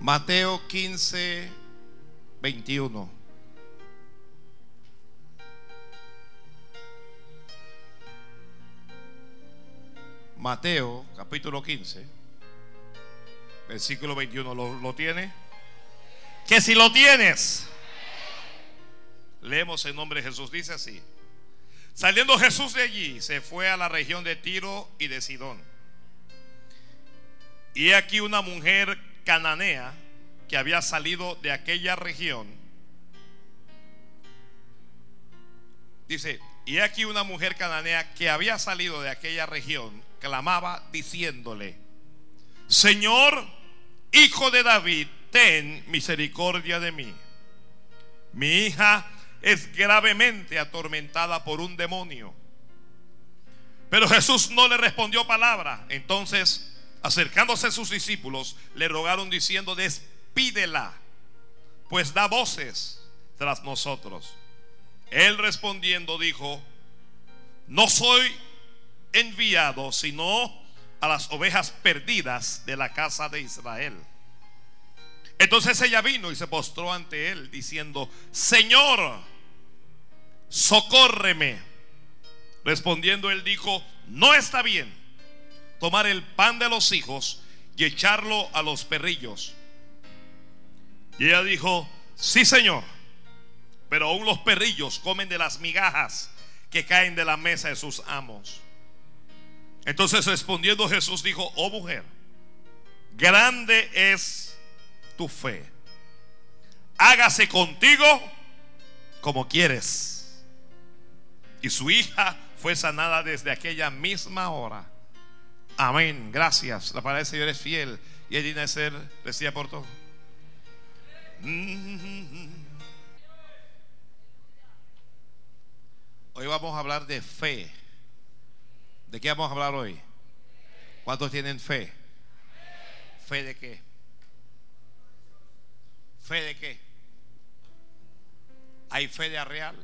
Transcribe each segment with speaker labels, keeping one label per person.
Speaker 1: Mateo 15, 21. Mateo capítulo 15, versículo 21. ¿Lo, lo tiene? Que si lo tienes, leemos en nombre de Jesús. Dice así. Saliendo Jesús de allí, se fue a la región de Tiro y de Sidón. Y aquí una mujer cananea que había salido de aquella región. Dice, y aquí una mujer cananea que había salido de aquella región clamaba diciéndole, Señor, hijo de David, ten misericordia de mí. Mi hija es gravemente atormentada por un demonio. Pero Jesús no le respondió palabra. Entonces, acercándose a sus discípulos, le rogaron diciendo, despídela, pues da voces tras nosotros. Él respondiendo dijo, no soy enviado sino a las ovejas perdidas de la casa de Israel. Entonces ella vino y se postró ante él diciendo, Señor, socórreme. Respondiendo él dijo, no está bien tomar el pan de los hijos y echarlo a los perrillos. Y ella dijo, sí Señor, pero aún los perrillos comen de las migajas que caen de la mesa de sus amos. Entonces respondiendo Jesús dijo, oh mujer, grande es tu fe. Hágase contigo como quieres. Y su hija fue sanada desde aquella misma hora. Amén. Gracias. La palabra del Señor es fiel y es digna de ser decía por todo. Hoy vamos a hablar de fe. ¿De qué vamos a hablar hoy? ¿Cuántos tienen fe? ¿Fe de qué? ¿Fe de qué? Hay fe de arreal.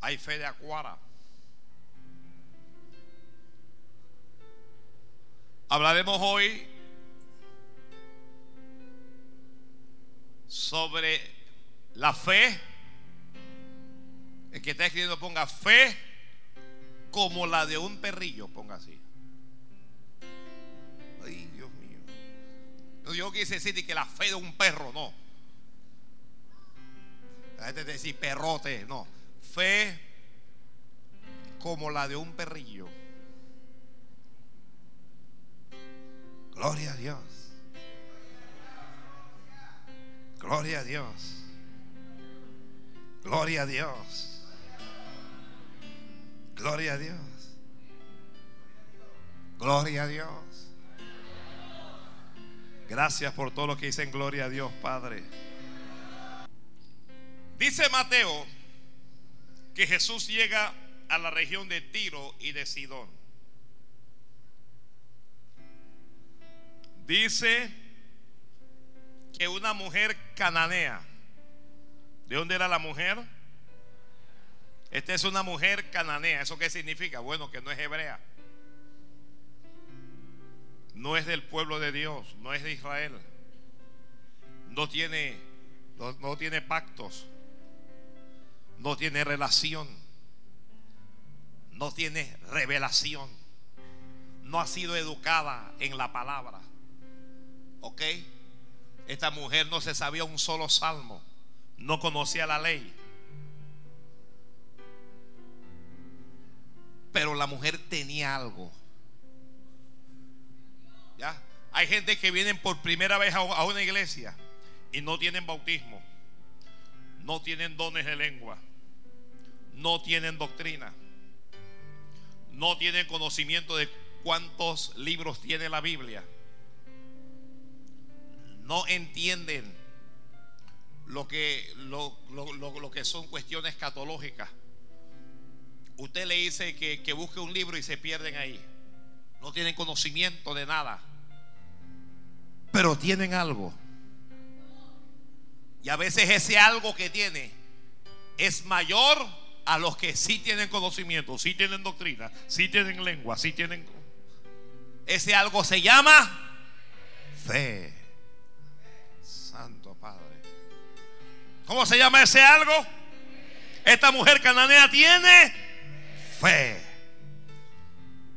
Speaker 1: Hay fe de acuara. Hablaremos hoy sobre la fe. El que está escribiendo ponga fe como la de un perrillo, ponga así. Ay, Dios mío. No, yo quise decir que la fe de un perro, no. La gente dice perrote, no. Fe como la de un perrillo. Gloria a Dios. Gloria a Dios. Gloria a Dios. Gloria a Dios. Gloria a Dios. Gracias por todo lo que dicen gloria a Dios, Padre. Dice Mateo que Jesús llega a la región de Tiro y de Sidón. Dice que una mujer cananea. ¿De dónde era la mujer? Esta es una mujer cananea. ¿Eso qué significa? Bueno, que no es hebrea. No es del pueblo de Dios, no es de Israel. No tiene, no, no tiene pactos. No tiene relación. No tiene revelación. No ha sido educada en la palabra. ¿Ok? Esta mujer no se sabía un solo salmo. No conocía la ley. Pero la mujer tenía algo. ¿Ya? Hay gente que vienen por primera vez a una iglesia y no tienen bautismo. No tienen dones de lengua. No tienen doctrina. No tienen conocimiento de cuántos libros tiene la Biblia. No entienden lo que, lo, lo, lo que son cuestiones catológicas Usted le dice que, busque un libro y se pierden ahí. No tienen conocimiento de nada. Pero tienen algo. Y a veces ese algo que tiene es mayor a los que sí tienen conocimiento, sí tienen doctrina, sí tienen lengua, sí tienen... Ese algo se llama fe. ¿Cómo se llama ese algo? Esta mujer cananea tiene fe.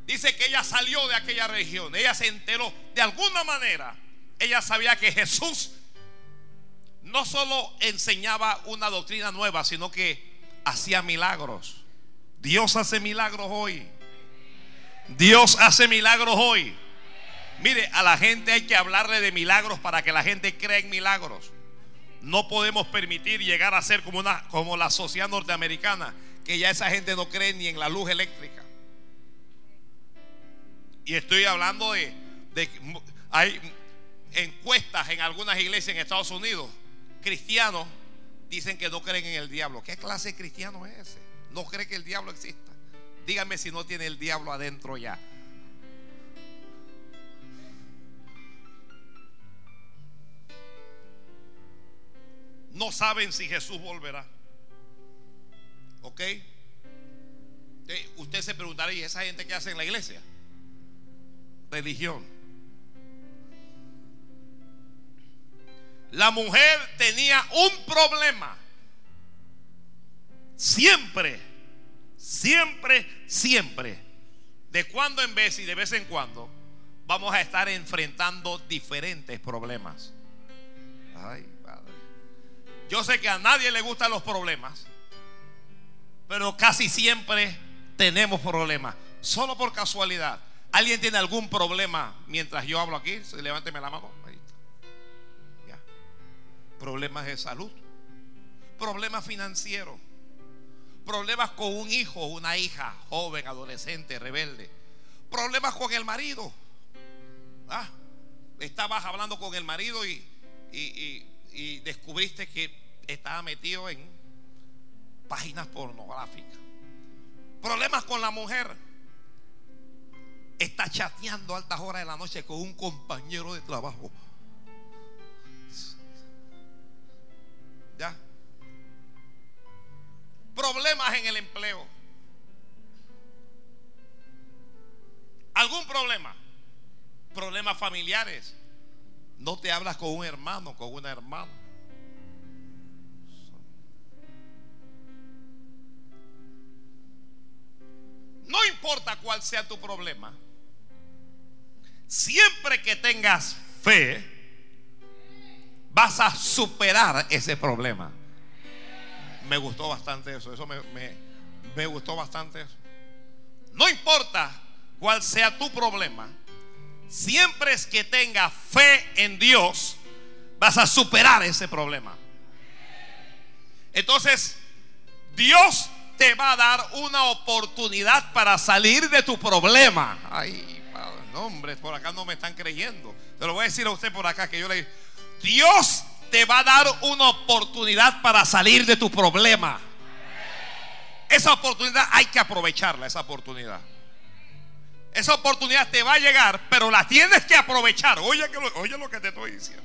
Speaker 1: Dice que ella salió de aquella región. Ella se enteró. De alguna manera, ella sabía que Jesús no solo enseñaba una doctrina nueva, sino que hacía milagros. Dios hace milagros hoy. Dios hace milagros hoy. Mire, a la gente hay que hablarle de milagros para que la gente crea en milagros. No podemos permitir llegar a ser como, una, como la sociedad norteamericana, que ya esa gente no cree ni en la luz eléctrica. Y estoy hablando de, de hay encuestas en algunas iglesias en Estados Unidos, cristianos dicen que no creen en el diablo. ¿Qué clase de cristiano es ese? No cree que el diablo exista. Dígame si no tiene el diablo adentro ya. No saben si Jesús volverá. ¿Ok? Usted se preguntará, ¿y esa gente qué hace en la iglesia? Religión. La mujer tenía un problema. Siempre, siempre, siempre. De cuando en vez y de vez en cuando vamos a estar enfrentando diferentes problemas. Ay. Yo sé que a nadie le gustan los problemas, pero casi siempre tenemos problemas. Solo por casualidad. ¿Alguien tiene algún problema mientras yo hablo aquí? Levánteme la mano. Ya. Problemas de salud. Problemas financieros. Problemas con un hijo, una hija, joven, adolescente, rebelde. Problemas con el marido. Ah, estabas hablando con el marido y, y descubriste que estaba metido en páginas pornográficas. Problemas con la mujer. Está chateando altas horas de la noche con un compañero de trabajo. ¿Ya? Problemas en el empleo. ¿Algún problema? Problemas familiares. No te hablas con un hermano, con una hermana. No importa cuál sea tu problema. Siempre que tengas fe, vas a superar ese problema. Me gustó bastante eso. Eso me, me, gustó bastante eso. No importa cuál sea tu problema. Siempre es que tengas fe en Dios, vas a superar ese problema. Entonces, Dios te va a dar una oportunidad para salir de tu problema. Ay, no, hombre, por acá no me están creyendo. Te lo voy a decir a usted por acá que yo le Dios te va a dar una oportunidad para salir de tu problema. Esa oportunidad hay que aprovecharla, esa oportunidad. Esa oportunidad te va a llegar, pero la tienes que aprovechar. Oye, oye lo que te estoy diciendo.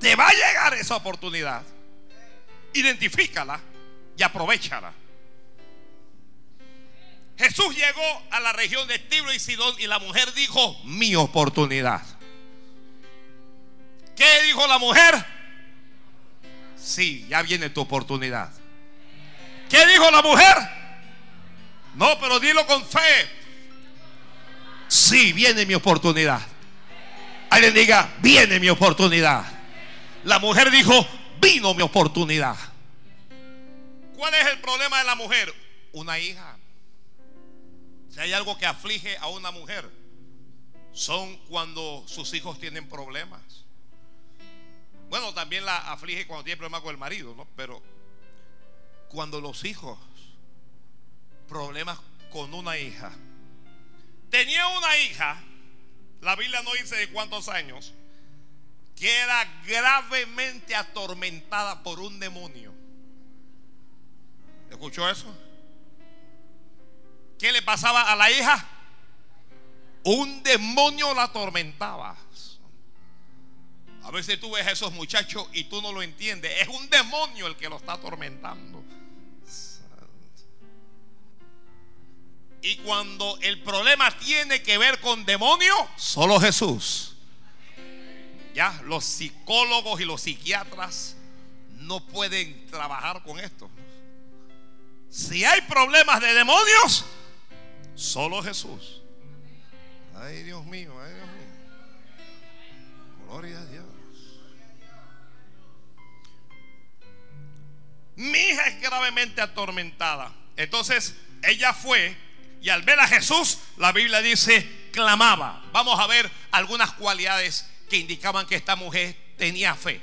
Speaker 1: Te va a llegar esa oportunidad identifícala y aprovechala. Jesús llegó a la región de Tiro y Sidón y la mujer dijo, mi oportunidad. ¿Qué dijo la mujer? Sí, ya viene tu oportunidad. ¿Qué dijo la mujer? No, pero dilo con fe. Sí, viene mi oportunidad. Alguien diga, viene mi oportunidad. La mujer dijo, vino mi oportunidad. ¿Cuál es el problema de la mujer? Una hija. Si hay algo que aflige a una mujer, son cuando sus hijos tienen problemas. Bueno, también la aflige cuando tiene problemas con el marido, ¿no? Pero cuando los hijos, problemas con una hija. Tenía una hija, la Biblia no dice de cuántos años, que era gravemente atormentada por un demonio. ¿Escuchó eso? ¿Qué le pasaba a la hija? Un demonio la atormentaba. A veces tú ves a esos muchachos y tú no lo entiendes. Es un demonio el que lo está atormentando. Y cuando el problema tiene que ver con demonio, solo Jesús Ya, los psicólogos y los psiquiatras no pueden trabajar con esto. Si hay problemas de demonios, solo Jesús. Ay, Dios mío, ay, Dios mío. Gloria a Dios. Mi hija es gravemente atormentada. Entonces, ella fue y al ver a Jesús, la Biblia dice, clamaba. Vamos a ver algunas cualidades que indicaban que esta mujer tenía fe.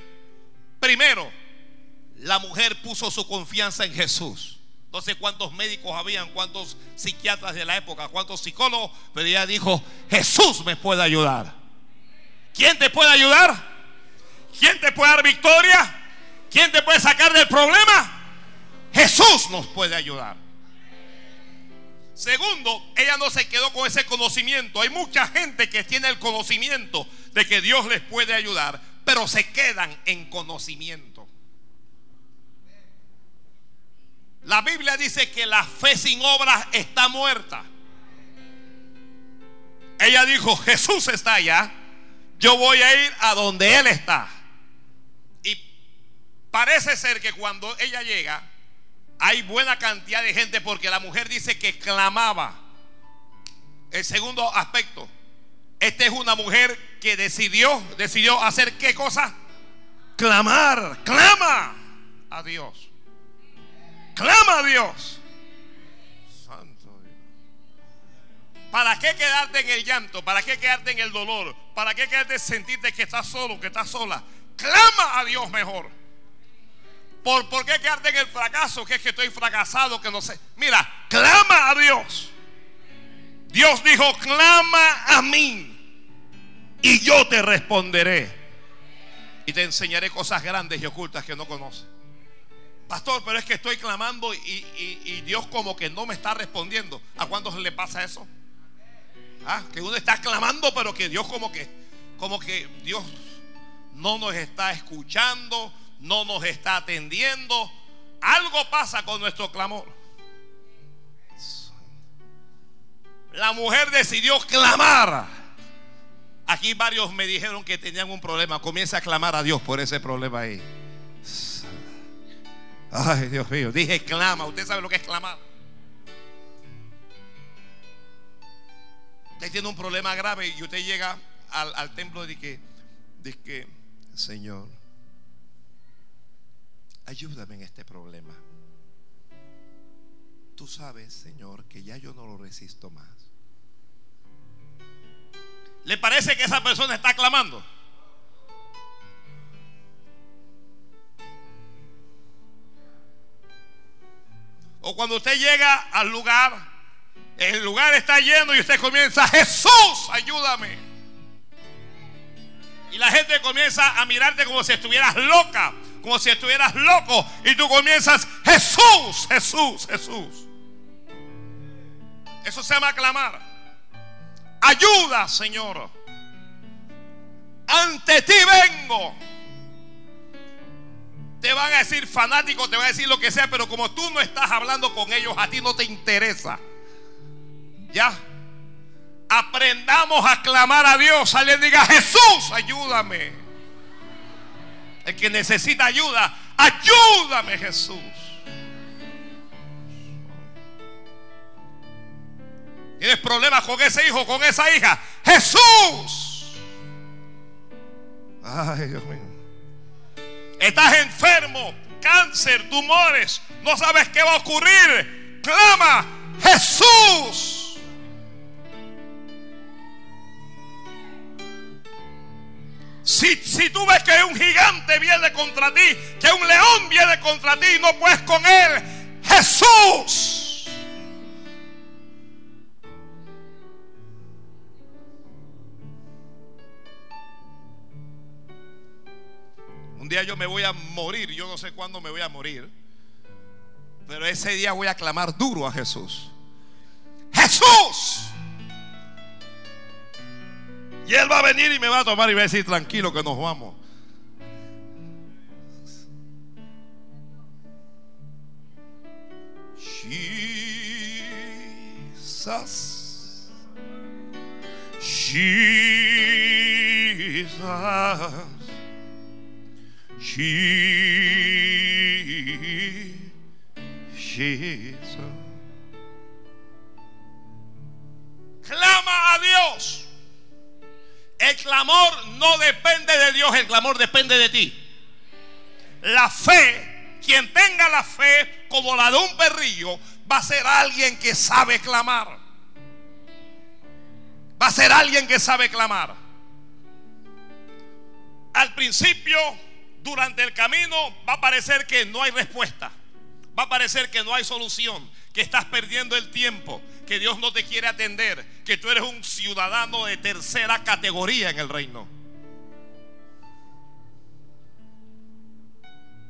Speaker 1: Primero, la mujer puso su confianza en Jesús. No sé cuántos médicos habían, cuántos psiquiatras de la época, cuántos psicólogos, pero ella dijo, Jesús me puede ayudar. ¿Quién te puede ayudar? ¿Quién te puede dar victoria? ¿Quién te puede sacar del problema? Jesús nos puede ayudar. Segundo, ella no se quedó con ese conocimiento. Hay mucha gente que tiene el conocimiento de que Dios les puede ayudar, pero se quedan en conocimiento. La Biblia dice que la fe sin obras está muerta. Ella dijo, Jesús está allá, yo voy a ir a donde Él está. Y parece ser que cuando ella llega, hay buena cantidad de gente porque la mujer dice que clamaba. El segundo aspecto, esta es una mujer que decidió, decidió hacer qué cosa? Clamar, clama a Dios. Clama a Dios. Santo Dios. ¿Para qué quedarte en el llanto? ¿Para qué quedarte en el dolor? ¿Para qué quedarte sentirte que estás solo, que estás sola? Clama a Dios mejor. ¿Por, ¿Por qué quedarte en el fracaso? Que es que estoy fracasado, que no sé. Mira, clama a Dios. Dios dijo, clama a mí y yo te responderé. Y te enseñaré cosas grandes y ocultas que no conoces. Pastor, pero es que estoy clamando y, Dios como que no me está respondiendo. ¿A cuándo le pasa eso? Ah, que uno está clamando, pero que Dios como que, como que Dios no nos está escuchando, no nos está atendiendo. Algo pasa con nuestro clamor. La mujer decidió clamar. Aquí varios me dijeron que tenían un problema. Comienza a clamar a Dios por ese problema ahí. Ay, Dios mío. Dije clama. Usted sabe lo que es clamar. Usted tiene un problema grave y usted llega al, templo de que, de que, Señor, ayúdame en este problema. Tú sabes, Señor, que ya yo no lo resisto más. ¿Le parece que esa persona está clamando? O cuando usted llega al lugar, el lugar está lleno y usted comienza, Jesús, ayúdame. Y la gente comienza a mirarte como si estuvieras loca, como si estuvieras loco. Y tú comienzas, Jesús, Jesús, Jesús. Eso se llama clamar. Ayuda, Señor. Ante ti vengo te van a decir fanático, te van a decir lo que sea, pero como tú no estás hablando con ellos, a ti no te interesa. Ya. Aprendamos a clamar a Dios. Alguien diga, Jesús, ayúdame. El que necesita ayuda, ayúdame Jesús. ¿Tienes problemas con ese hijo, con esa hija? Jesús. Ay, Dios mío. Estás enfermo, cáncer, tumores, no sabes qué va a ocurrir. Clama, Jesús. Si, si, tú ves que un gigante viene contra ti, que un león viene contra ti no puedes con él, Jesús. Un día yo me voy a morir, yo no sé cuándo me voy a morir, pero ese día voy a clamar duro a Jesús. Jesús. Él va a venir y me va a tomar y va a decir, tranquilo que nos vamos. Jesus. Jesus. Jesus. Je- Jesus. Clama a Dios. El clamor no depende de Dios, el clamor depende de ti. La fe, quien tenga la fe como la de un perrillo, va a ser alguien que sabe clamar. Va a ser alguien que sabe clamar. Al principio, durante el camino, va a parecer que no hay respuesta. Va a parecer que no hay solución, que estás perdiendo el tiempo, que Dios no te quiere atender, que tú eres un ciudadano de tercera categoría en el reino.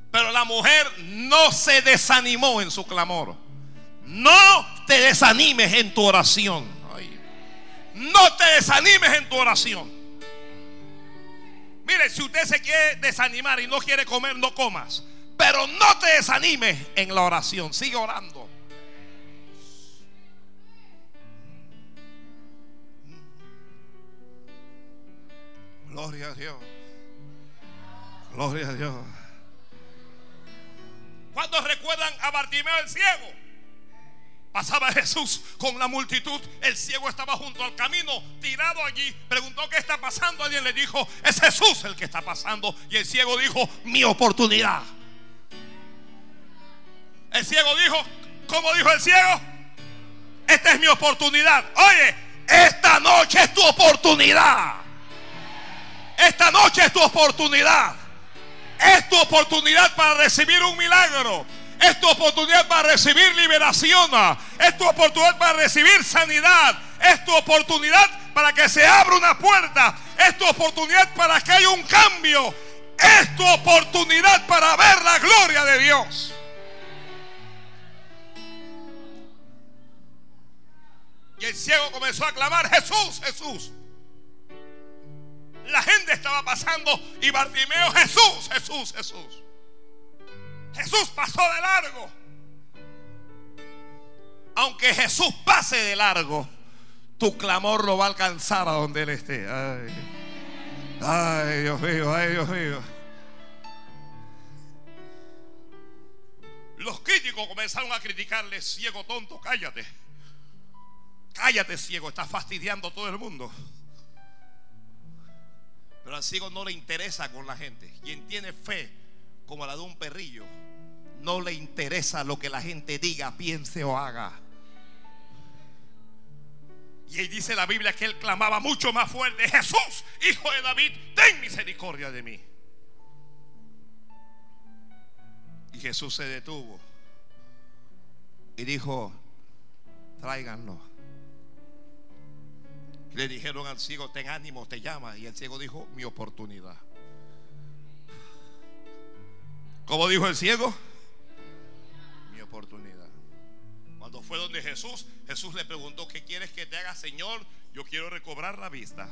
Speaker 1: Pero la mujer no se desanimó en su clamor. No te desanimes en tu oración. No te desanimes en tu oración. Mire, si usted se quiere desanimar y no quiere comer, no comas. Pero no te desanimes en la oración. Sigue orando. Gloria a Dios. Gloria a Dios. ¿Cuántos recuerdan a Bartimeo el ciego? Pasaba Jesús con la multitud. El ciego estaba junto al camino, tirado allí. Preguntó qué está pasando. Alguien le dijo, es Jesús el que está pasando. Y el ciego dijo, mi oportunidad. El ciego dijo, ¿cómo dijo el ciego? Esta es mi oportunidad. Oye, esta noche es tu oportunidad. Esta noche es tu oportunidad. Es tu oportunidad para recibir un milagro. Es tu oportunidad para recibir liberación. Es tu oportunidad para recibir sanidad. Es tu oportunidad para que se abra una puerta. Es tu oportunidad para que haya un cambio. Es tu oportunidad para ver la gloria de Dios. Y el ciego comenzó a clamar, Jesús, Jesús. La gente estaba pasando y Bartimeo, Jesús, Jesús, Jesús. Jesús pasó de largo. Aunque Jesús pase de largo, tu clamor lo va a alcanzar a donde Él esté. Ay, Dios mío, ay, Dios mío. Los críticos comenzaron a criticarle, ciego tonto, cállate. Cállate, ciego, estás fastidiando a todo el mundo. Pero al ciego no le interesa con la gente. Quien tiene fe como la de un perrillo, no le interesa lo que la gente diga, piense o haga. Y ahí dice la Biblia que él clamaba mucho más fuerte, Jesús, hijo de David, ten misericordia de mí. Y Jesús se detuvo y dijo, tráiganlo. Le dijeron al ciego, ten ánimo, te llama. Y el ciego dijo, mi oportunidad. ¿Cómo dijo el ciego? Mi oportunidad. Cuando fue donde Jesús, Jesús le preguntó, ¿qué quieres que te haga, Señor? Yo quiero recobrar la vista.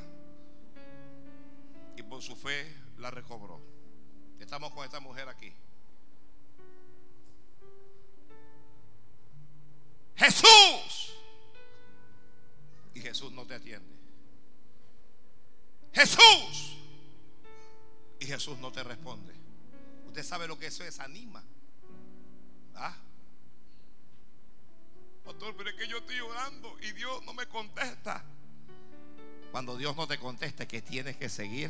Speaker 1: Y por su fe la recobró. Estamos con esta mujer aquí. Jesús. Jesús no te atiende. Jesús. Y Jesús no te responde. Usted sabe lo que eso es, anima. ¿Ah? Pastor, pero es que yo estoy orando y Dios no me contesta. Cuando Dios no te contesta, que tienes que seguir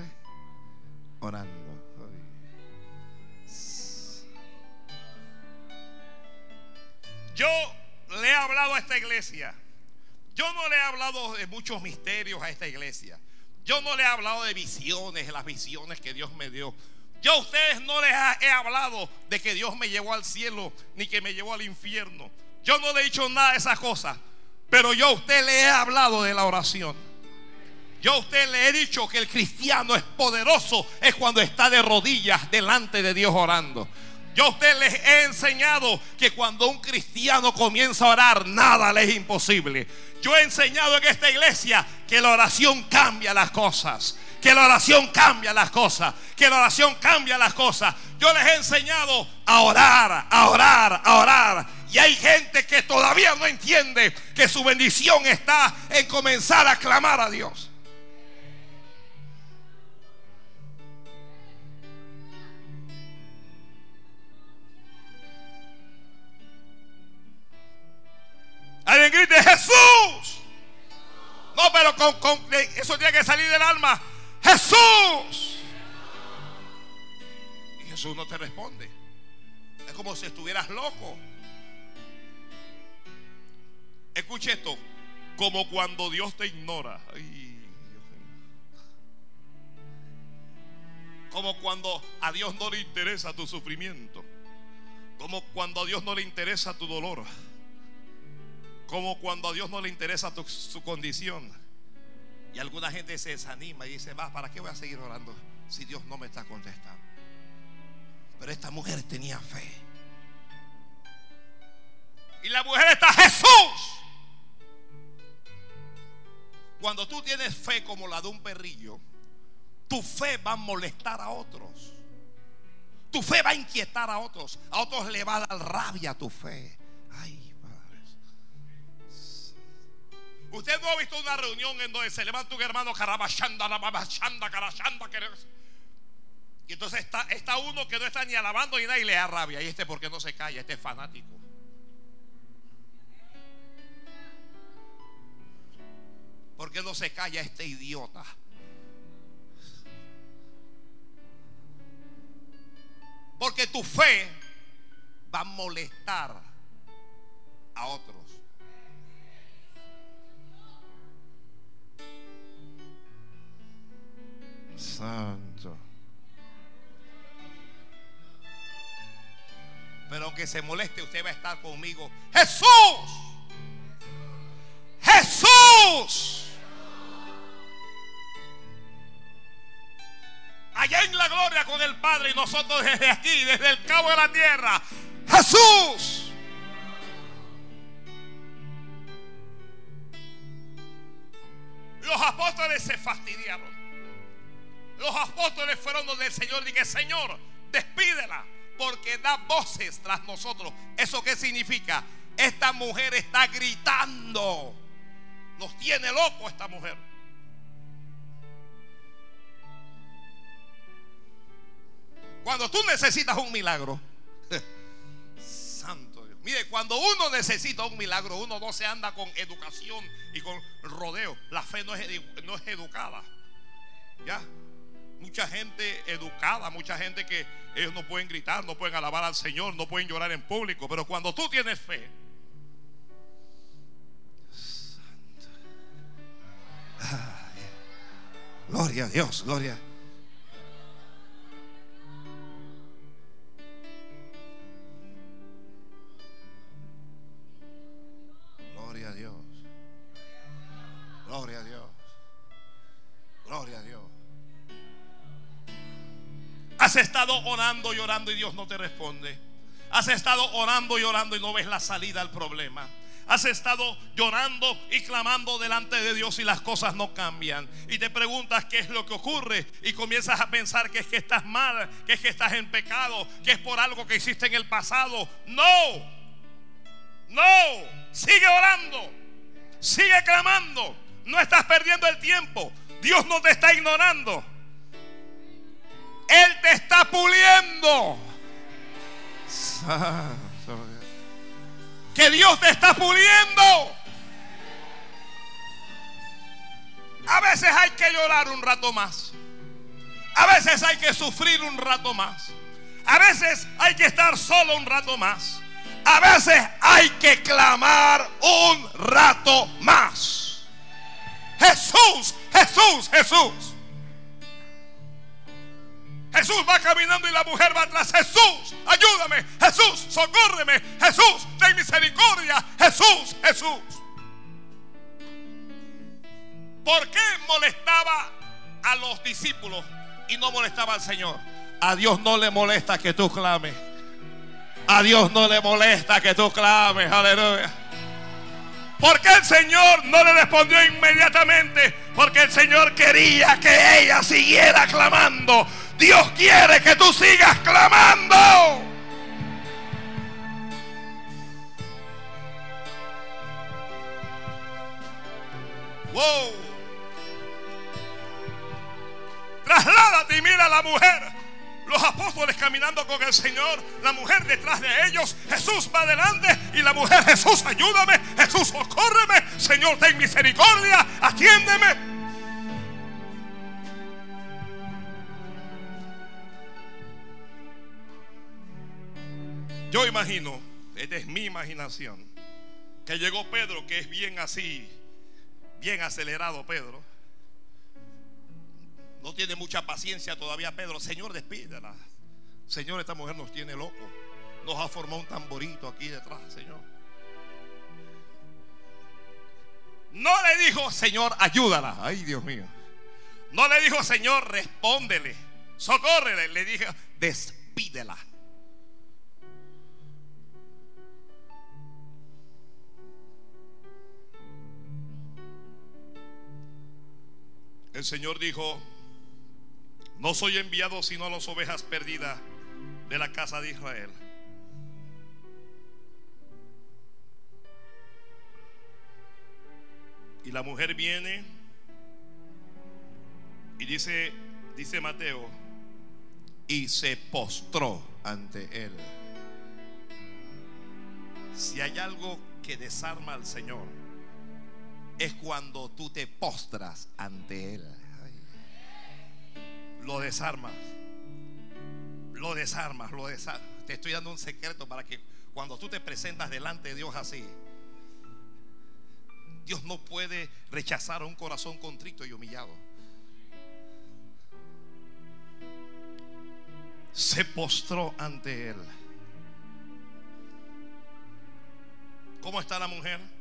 Speaker 1: orando. Yo le he hablado a esta iglesia. Yo no le he hablado de muchos misterios a esta iglesia. Yo no le he hablado de visiones, de las visiones que Dios me dio. Yo a ustedes no les he hablado de que Dios me llevó al cielo ni que me llevó al infierno. Yo no le he dicho nada de esas cosas. Pero yo a usted le he hablado de la oración. Yo a usted le he dicho que el cristiano es poderoso es cuando está de rodillas delante de Dios orando. Yo a usted les he enseñado que cuando un cristiano comienza a orar, nada le es imposible. Yo he enseñado en esta iglesia que la oración cambia las cosas. Que la oración cambia las cosas. Que la oración cambia las cosas. Yo les he enseñado a orar, a orar, a orar. Y hay gente que todavía no entiende que su bendición está en comenzar a clamar a Dios. Alguien grite Jesús. No, pero con, con- eso tiene que salir del alma. Jesús. Y Jesús no te responde. Es como si estuvieras loco. Escuche esto. Como cuando Dios te ignora. Ay. Como cuando a Dios no le interesa tu sufrimiento. Como cuando a Dios no le interesa tu dolor. Como cuando a Dios no le interesa su condición. Y alguna gente se desanima y dice, va, ¿para qué voy a seguir orando si Dios no me está contestando? Pero esta mujer tenía fe. Y la mujer está Jesús. Cuando tú tienes fe como la de un perrillo, tu fe va a molestar a otros. Tu fe va a inquietar a otros. A otros le va a dar rabia tu fe. Ay, Usted no ha visto una reunión en donde se levanta un hermano carabachanda, rababachanda, carachanda, que- y entonces está, uno que no está ni alabando ni nada y le da rabia. Y este porque no se calla, este es fanático. ¿Por qué no se calla este idiota? Porque tu fe va a molestar a otros. Santo. Pero aunque se moleste, usted va a estar conmigo. Jesús. Jesús. Allá en la gloria con el Padre y nosotros desde aquí, desde el cabo de la tierra. Jesús. Los apóstoles se fastidiaron. Los apóstoles fueron donde el Señor que Señor, despídela, porque da voces tras nosotros. ¿Eso qué significa? Esta mujer está gritando. Nos tiene loco esta mujer. Cuando tú necesitas un milagro, santo Dios. Mire, cuando uno necesita un milagro, uno no se anda con educación y con rodeo. La fe no es, no es educada. ¿Ya? Mucha gente educada, mucha gente que ellos no pueden gritar, no pueden alabar al Señor, no pueden llorar en público. Pero cuando tú tienes fe, Santo. Ay. gloria a Dios, gloria. Gloria a Dios. Gloria a Dios. Gloria a Dios. Has estado orando y orando y Dios no te responde. Has estado orando y y no ves la salida al problema. Has estado llorando y clamando delante de Dios y las cosas no cambian. Y te preguntas qué es lo que ocurre y comienzas a pensar que es que estás mal, que es que estás en pecado, que es por algo que hiciste en el pasado. No, no, sigue orando, sigue clamando. No estás perdiendo el tiempo. Dios no te está ignorando. Él te está puliendo. Que Dios te está puliendo. A veces hay que llorar un rato más. A veces hay que sufrir un rato más. A veces hay que estar solo un rato más. A veces hay que clamar un rato más. Jesús, Jesús, Jesús. Jesús va caminando y la mujer va atrás. Jesús, ayúdame. Jesús, socórreme. Jesús, ten misericordia. Jesús, Jesús. ¿Por qué molestaba a los discípulos y no molestaba al Señor? A Dios no le molesta que tú clames. A Dios no le molesta que tú clames. Aleluya. ¿Por qué el Señor no le respondió inmediatamente? Porque el Señor quería que ella siguiera clamando. Dios quiere que tú sigas clamando. Wow. Trasládate y mira a la mujer. Los apóstoles caminando con el Señor, la mujer detrás de ellos, Jesús va adelante y la mujer, Jesús, ayúdame, Jesús, socórreme, Señor, ten misericordia, atiéndeme. Yo imagino, esta es mi imaginación, que llegó Pedro, que es bien así, bien acelerado Pedro. No tiene mucha paciencia todavía Pedro. Señor, despídela. Señor, esta mujer nos tiene loco. Nos ha formado un tamborito aquí detrás, Señor. No le dijo, Señor, ayúdala. Ay, Dios mío. No le dijo, Señor, respóndele. Socórrele. Le dije, despídela. El Señor dijo, no soy enviado sino a las ovejas perdidas de la casa de Israel. Y la mujer viene y dice, dice Mateo, y se postró ante él. Si hay algo que desarma al Señor, es cuando tú te postras ante Él. Lo desarmas. Lo desarmas, lo desarmas. Te estoy dando un secreto para que cuando tú te presentas delante de Dios así, Dios no puede rechazar a un corazón contrito y humillado. Se postró ante Él. ¿Cómo está la mujer?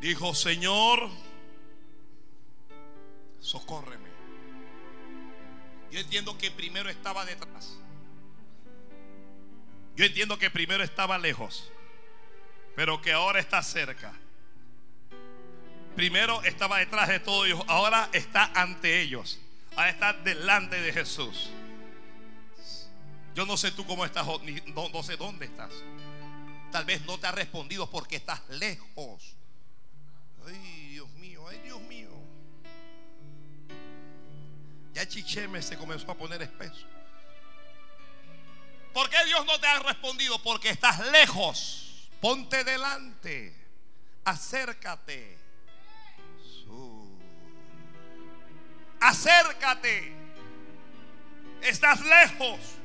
Speaker 1: Dijo, Señor, socórreme. Yo entiendo que primero estaba detrás. Yo entiendo que primero estaba lejos, pero que ahora está cerca. Primero estaba detrás de todos ellos, ahora está ante ellos. Ahora está delante de Jesús. Yo no sé tú cómo estás, no, no sé dónde estás. Tal vez no te ha respondido porque estás lejos. Ay, Dios mío, ay, Dios mío. Ya Chicheme se comenzó a poner espeso. ¿Por qué Dios no te ha respondido? Porque estás lejos. Ponte delante. Acércate. Acércate. Estás lejos.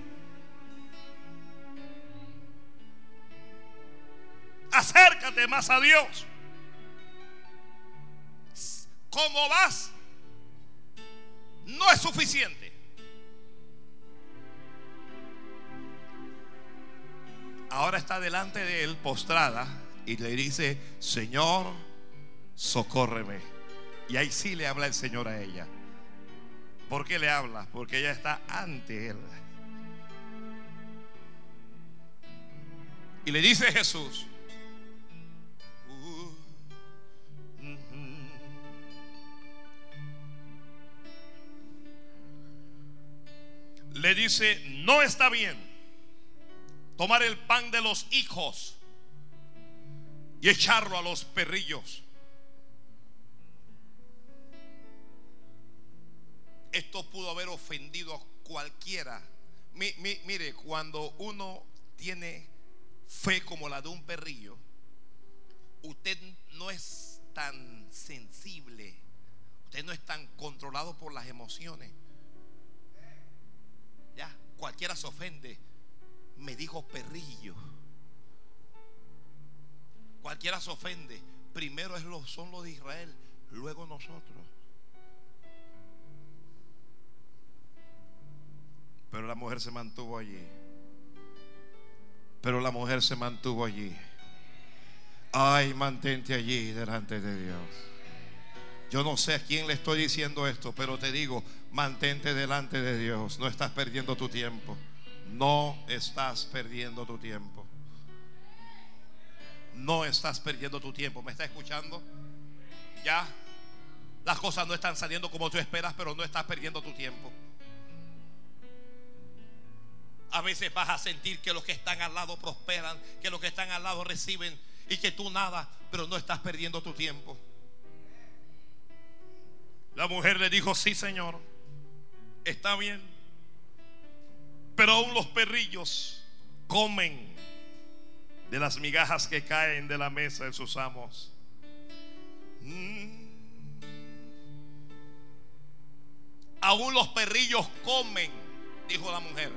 Speaker 1: Acércate más a Dios. ¿Cómo vas? No es suficiente. Ahora está delante de él postrada y le dice, Señor, socórreme. Y ahí sí le habla el Señor a ella. ¿Por qué le habla? Porque ella está ante él. Y le dice Jesús, le dice, no está bien tomar el pan de los hijos y echarlo a los perrillos. Esto pudo haber ofendido a cualquiera. mire, cuando uno tiene fe como la de un perrillo, usted no es tan sensible, usted no es tan controlado por las emociones. Cualquiera se ofende. Me dijo perrillo. Cualquiera se ofende. Primero es lo, son los de Israel, luego nosotros. Pero la mujer se mantuvo allí. Pero la mujer se mantuvo allí. Ay, mantente allí delante de Dios. Yo no sé a quién le estoy diciendo esto, pero te digo, mantente delante de Dios. No estás perdiendo tu tiempo. No estás perdiendo tu tiempo. No estás perdiendo tu tiempo. ¿Me está escuchando? Ya. Las cosas no están saliendo como tú esperas, pero no estás perdiendo tu tiempo. A veces vas a sentir que los que están al lado prosperan, que los que están al lado reciben y que tú nada, pero no estás perdiendo tu tiempo. La mujer le dijo, sí, Señor, está bien. Pero aún los perrillos comen de las migajas que caen de la mesa de sus amos. Mm. Aún los perrillos comen, dijo la mujer.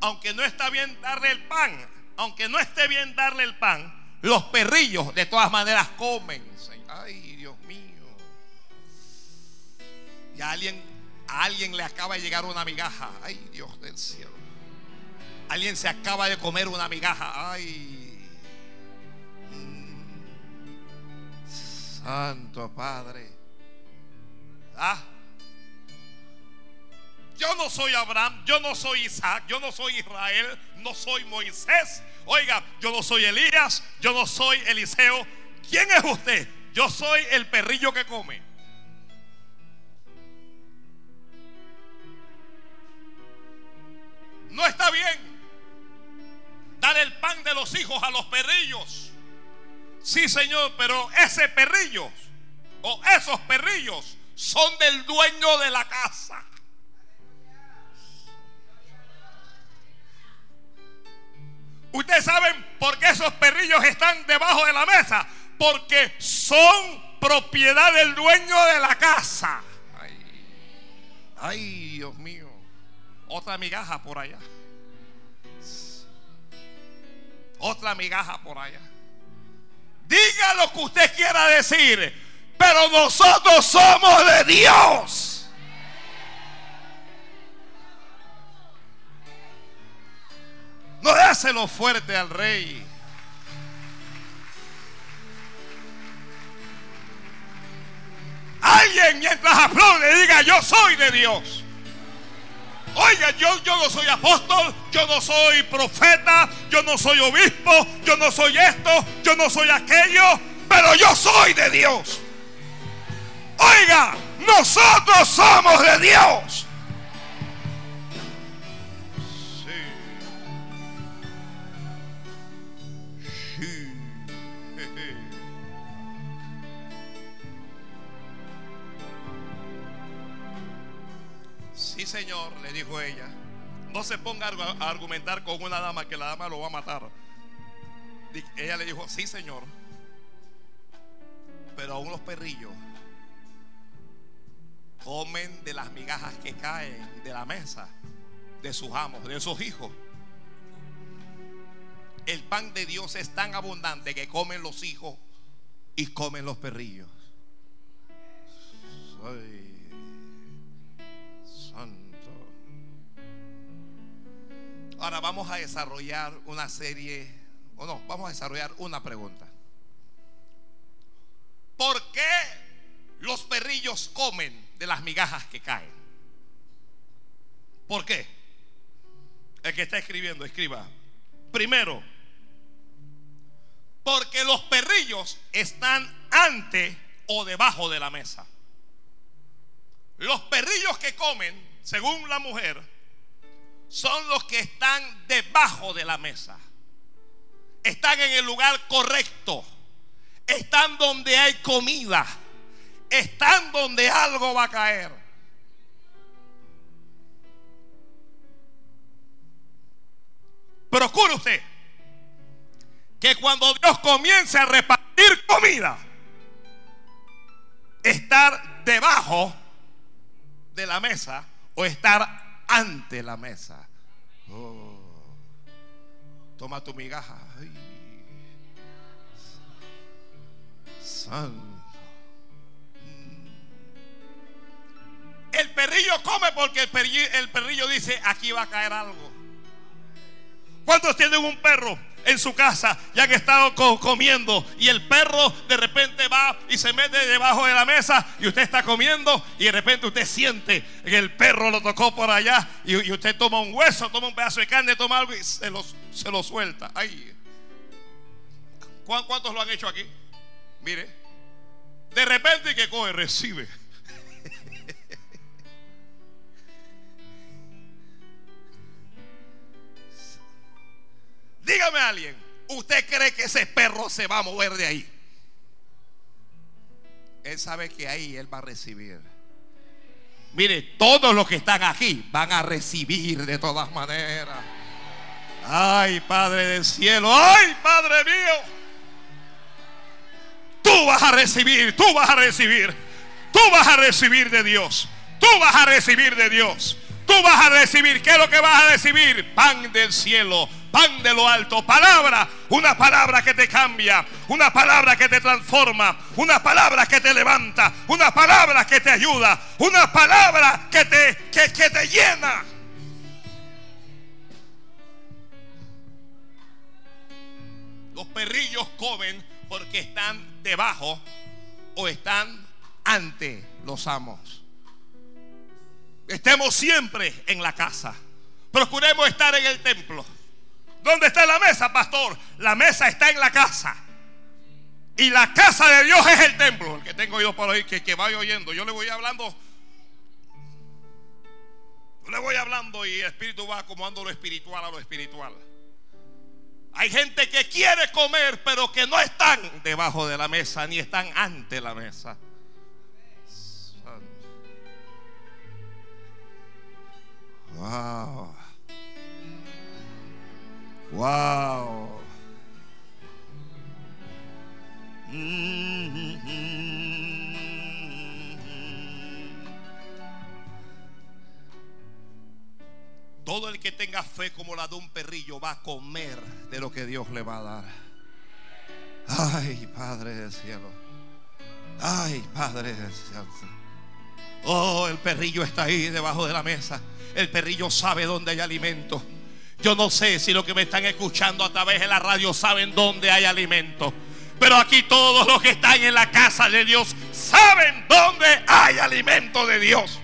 Speaker 1: Aunque no está bien darle el pan, aunque no esté bien darle el pan, los perrillos de todas maneras comen. Ay, Dios mío. Y alguien, a alguien le acaba de llegar una migaja. Ay, Dios del cielo. Alguien se acaba de comer una migaja. Ay. Mm. Santo Padre. Ah. Yo no soy Abraham, yo no soy Isaac, yo no soy Israel, no soy Moisés. Oiga, yo no soy Elías, yo no soy Eliseo. ¿Quién es usted? Yo soy el perrillo que come. No está bien dar el pan de los hijos a los perrillos. Sí, Señor, pero ese perrillo o esos perrillos son del dueño de la casa. Ustedes saben por qué esos perrillos están debajo de la mesa. Porque son propiedad del dueño de la casa. Ay, ay Dios mío. Otra migaja por allá. Otra migaja por allá. Diga lo que usted quiera decir. Pero nosotros somos de Dios. No dáselo fuerte al rey. Alguien mientras aplaude diga yo soy de Dios. Oiga, yo, yo no soy apóstol, yo no soy profeta, yo no soy obispo, yo no soy esto, yo no soy aquello, pero yo soy de Dios. Oiga, nosotros somos de Dios. Señor, le dijo ella, no se ponga a argumentar con una dama que la dama lo va a matar. Ella le dijo, sí, Señor. Pero aún los perrillos comen de las migajas que caen de la mesa de sus amos, de sus hijos. El pan de Dios es tan abundante que comen los hijos y comen los perrillos. Ahora vamos a desarrollar una serie, o no, vamos a desarrollar una pregunta. ¿Por qué los perrillos comen de las migajas que caen? ¿Por qué? El que está escribiendo, escriba. Primero, porque los perrillos están ante o debajo de la mesa. Los perrillos que comen, según la mujer, son los que están debajo de la mesa. Están en el lugar correcto. Están donde hay comida. Están donde algo va a caer. Procure usted que cuando Dios comience a repartir comida, estar debajo de la mesa o estar ante la mesa. Oh, toma tu migaja. santo. El perrillo come porque el perrillo dice, aquí va a caer algo. ¿Cuántos tienen un perro? en su casa, ya que estado comiendo, y el perro de repente va y se mete debajo de la mesa, y usted está comiendo, y de repente usted siente que el perro lo tocó por allá, y, usted toma un hueso, toma un pedazo de carne, toma algo y se lo, se lo suelta. Ay. ¿Cuántos lo han hecho aquí? Mire, de repente que coge, recibe. Dígame a alguien, ¿usted cree que ese perro se va a mover de ahí? Él sabe que ahí él va a recibir. Mire, todos los que están aquí van a recibir de todas maneras. Ay, Padre del cielo, ay, Padre mío. Tú vas a recibir, tú vas a recibir, tú vas a recibir de Dios, tú vas a recibir de Dios. Tú vas a recibir, ¿qué es lo que vas a recibir? Pan del cielo, pan de lo alto, palabra, una palabra que te cambia, una palabra que te transforma, una palabra que te levanta, una palabra que te ayuda, una palabra que te, que, te llena. Los perrillos comen porque están debajo o están ante los amos. Estemos siempre en la casa. Procuremos estar en el templo. ¿Dónde está la mesa, pastor? La mesa está en la casa. Y la casa de Dios es el templo. El que tengo oído por oír, que, que vaya oyendo. Yo le voy hablando. Yo le voy hablando y el Espíritu va acomodando lo espiritual a lo espiritual. Hay gente que quiere comer, pero que no están debajo de la mesa, ni están ante la mesa. Wow. Wow. Todo el que tenga fe como la de un perrillo va a comer de lo que Dios le va a dar. Ay, Padre del cielo. Ay, Padre del cielo. Oh, el perrillo está ahí debajo de la mesa. El perrillo sabe dónde hay alimento. Yo no sé si los que me están escuchando a través de la radio saben dónde hay alimento. Pero aquí todos los que están en la casa de Dios saben dónde hay alimento de Dios.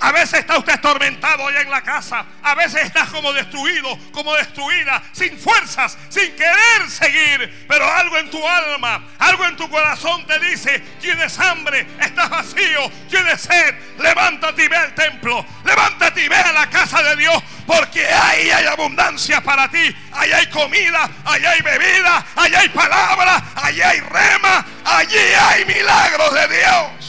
Speaker 1: A veces está usted atormentado allá en la casa. A veces estás como destruido, como destruida, sin fuerzas, sin querer seguir. Pero algo en tu alma, algo en tu corazón te dice, tienes hambre, estás vacío, tienes sed. Levántate y ve al templo. Levántate y ve a la casa de Dios. Porque ahí hay abundancia para ti. Ahí hay comida, ahí hay bebida, ahí hay palabra, ahí hay rema, allí hay milagros de Dios.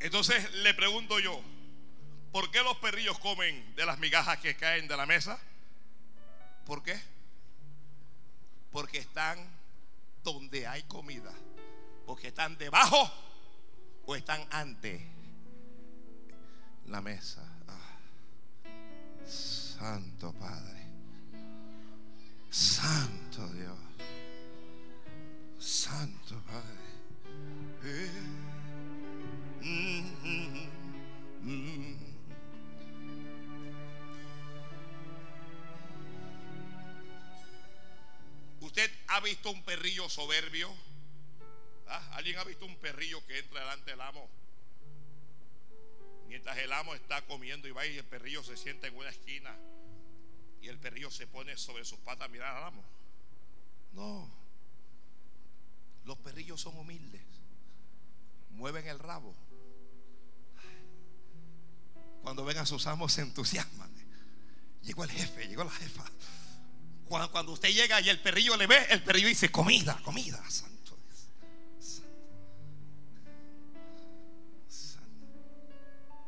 Speaker 1: Entonces le pregunto yo, ¿por qué los perrillos comen de las migajas que caen de la mesa? ¿Por qué? Porque están donde hay comida. Porque están debajo o están ante la mesa. Ah, Santo Padre. Santo Dios. Santo Padre. Eh. ¿Usted ha visto un perrillo soberbio? ¿Ah? ¿Alguien ha visto un perrillo que entra delante del amo? Mientras el amo está comiendo y va y el perrillo se sienta en una esquina y el perrillo se pone sobre sus patas a mirar al amo. No. Los perrillos son humildes. Mueven el rabo. Cuando ven a sus amos se entusiasman. Llegó el jefe, llegó la jefa. Cuando, usted llega y el perrillo le ve, el perrillo dice, comida, comida, santo.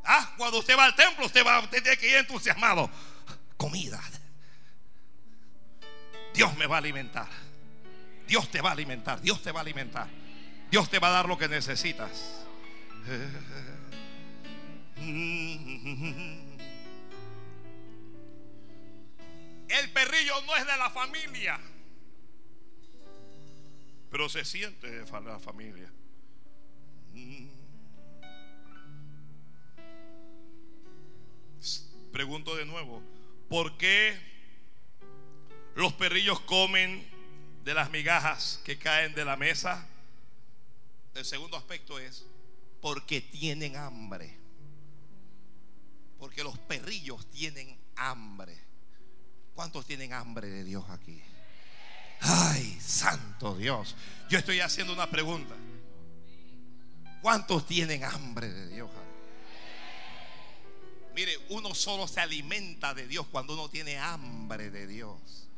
Speaker 1: Ah, cuando usted va al templo, usted va, usted tiene que ir entusiasmado. Comida. Dios me va a alimentar. Dios te va a alimentar. Dios te va a alimentar. Dios te va a dar lo que necesitas. El perrillo no es de la familia, pero se siente de la familia. Pregunto de nuevo, ¿por qué los perrillos comen de las migajas que caen de la mesa? El segundo aspecto es porque tienen hambre. Porque los perrillos tienen hambre. ¿Cuántos tienen hambre de Dios aquí? Ay, Santo Dios. Yo estoy haciendo una pregunta. ¿Cuántos tienen hambre de Dios? Mire, uno solo se alimenta de Dios cuando uno tiene hambre de Dios.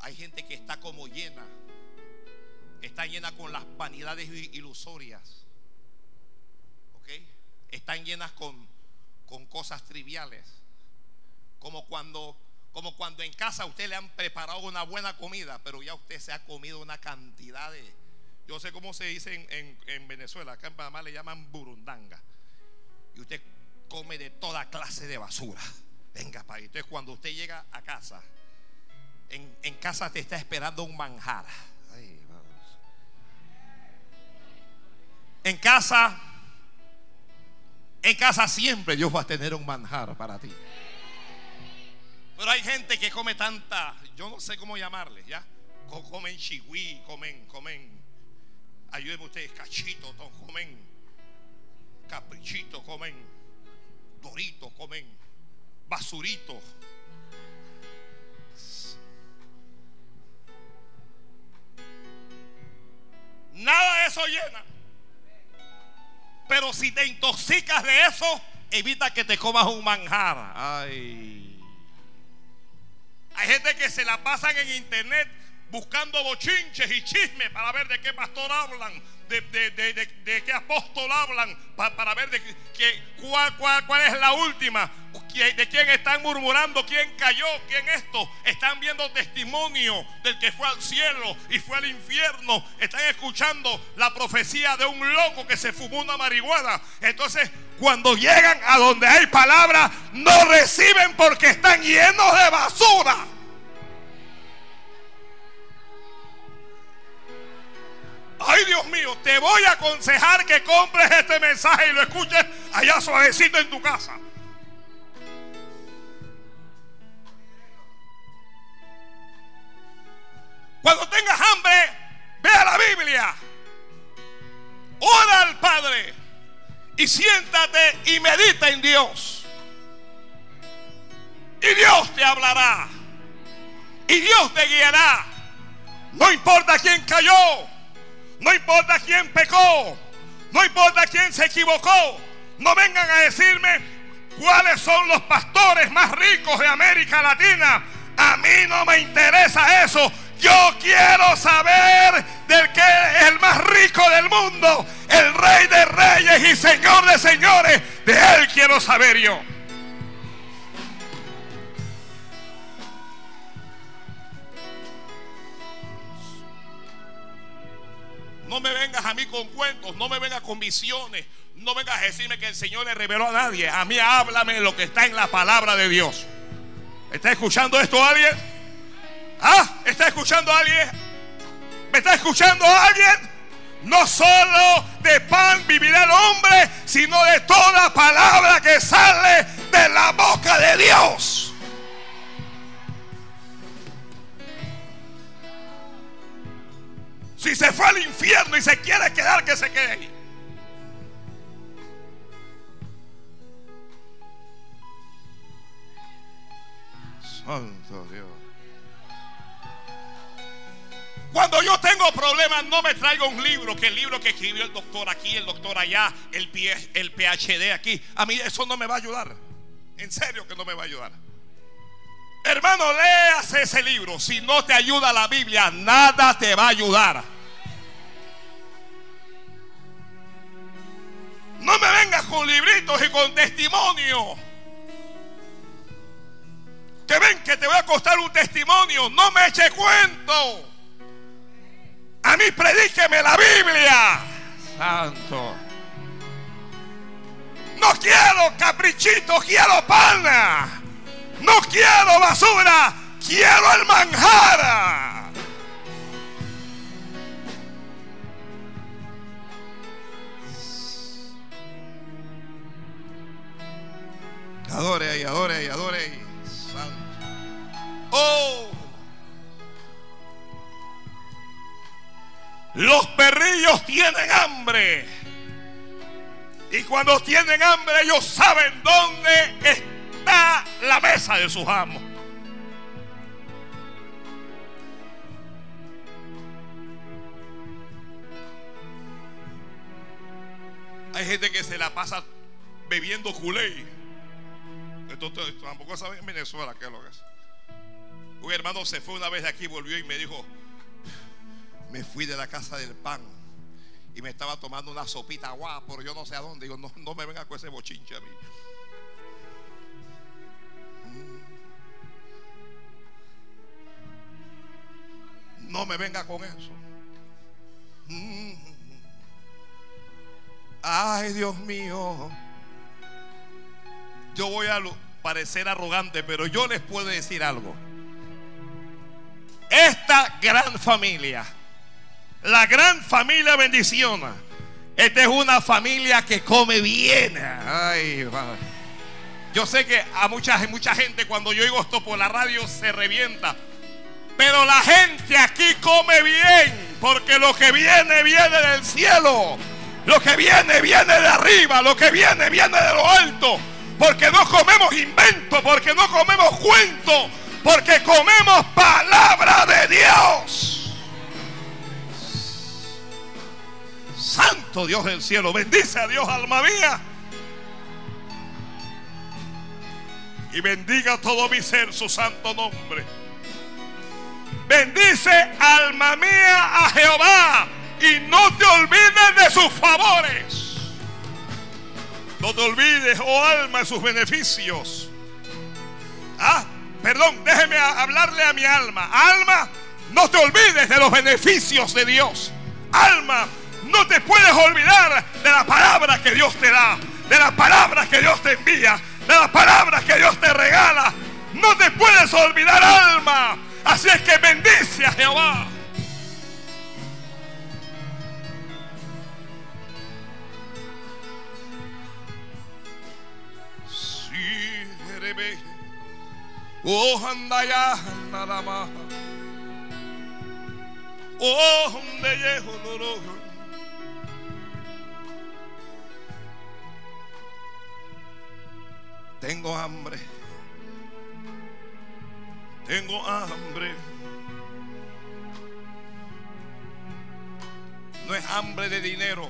Speaker 1: Hay gente que está como llena. Está llena con las vanidades ilusorias. Están llenas con, con cosas triviales. Como cuando, como cuando en casa usted le han preparado una buena comida, pero ya usted se ha comido una cantidad de, yo sé cómo se dice en, Venezuela, acá en Panamá le llaman burundanga. Y usted come de toda clase de basura. Venga, para Entonces, cuando usted llega a casa, en, casa te está esperando un manjar. En casa, en casa siempre Dios va a tener un manjar para ti. Pero hay gente que come tanta, yo no sé cómo llamarle, ¿ya? Comen chihui, comen, comen Ayúdenme ustedes, cachito, comen. Caprichito, comen. Dorito, comen. Basurito. Nada de eso llena. Pero si te intoxicas de eso, evita que te comas un manjar. Ay. Hay gente que se la pasan en internet buscando bochinches y chismes para ver de qué pastor hablan, de, qué apóstol hablan, para, ver de qué, cuál, cuál, cuál es la última, de quién están murmurando, quién cayó, quién esto. Están viendo testimonio del que fue al cielo y fue al infierno. Están escuchando la profecía de un loco que se fumó una marihuana. Entonces, cuando llegan a donde hay palabra, no reciben porque están llenos de basura. Ay Dios mío, te voy a aconsejar que compres este mensaje y lo escuches allá suavecito en tu casa. Cuando tengas hambre, ve a la Biblia. Ora al Padre y siéntate y medita en Dios. Y Dios te hablará. Y Dios te guiará. No importa quién cayó. No importa quién pecó. No importa quién se equivocó. No vengan a decirme cuáles son los pastores más ricos de América Latina. A mí no me interesa eso. Yo quiero saber del que es el más rico del mundo, el rey de reyes y señor de señores. De él quiero saber yo. No me vengas a mí con cuentos, no me vengas con visiones, no vengas a decirme que el Señor le reveló a nadie. A mí háblame lo que está en la palabra de Dios. ¿Está escuchando esto alguien? ¿Ah? ¿Está escuchando alguien? ¿Me está escuchando alguien? No solo de pan vivirá el hombre, sino de toda palabra que sale de la boca de Dios. Si se fue al infierno y se quiere quedar, que se quede ahí. Santo Dios. Cuando yo tengo problemas, no me traigo un libro, que el libro que escribió el doctor aquí, el doctor allá, el, el PhD aquí. A mí eso no me va a ayudar. En serio que no me va a ayudar. Hermano, léase ese libro. Si no te ayuda la Biblia, nada te va a ayudar. No me vengas con libritos y con testimonio. Que ven que te voy a costar un testimonio. No me eche cuento. A mí predíqueme la Biblia. Santo. No quiero caprichito, quiero pana. No quiero basura, quiero el manjar. Adore y adore y adore. Oh. Los perrillos tienen hambre. Y cuando tienen hambre ellos saben dónde está la mesa de sus amos. Hay gente que se la pasa bebiendo culé. Esto, esto, tampoco saben en Venezuela qué es lo que es. Un hermano se fue una vez de aquí, volvió y me dijo, me fui de la casa del pan y me estaba tomando una sopita guau, pero yo no sé a dónde. Digo, no, no me venga con ese bochinche a mí. No me venga con eso. Ay, Dios mío. Yo voy a parecer arrogante, pero yo les puedo decir algo. Esta gran familia, la gran familia bendiciona. Esta es una familia que come bien. Ay, yo sé que a mucha, mucha gente cuando yo oigo esto por la radio se revienta. Pero la gente aquí come bien, porque lo que viene viene del cielo. Lo que viene viene de arriba, lo que viene viene de lo alto. Porque no comemos invento, porque no comemos cuento, porque comemos palabra de Dios. Santo Dios del cielo, bendice a Dios, alma mía. Y bendiga todo mi ser su santo nombre. Bendice alma mía a Jehová y no te olvides de sus favores. No te olvides, oh alma, de sus beneficios. Ah, perdón, déjeme hablarle a mi alma. Alma, no te olvides de los beneficios de Dios. Alma, no te puedes olvidar de la palabra que Dios te da, de las palabras que Dios te envía, de las palabras que Dios te regala. No te puedes olvidar, alma, Así es que bendice a Jehová. Oh, anda ya, nada más. Oh, donde llego, no, Tengo hambre. Tengo hambre. No es hambre de dinero.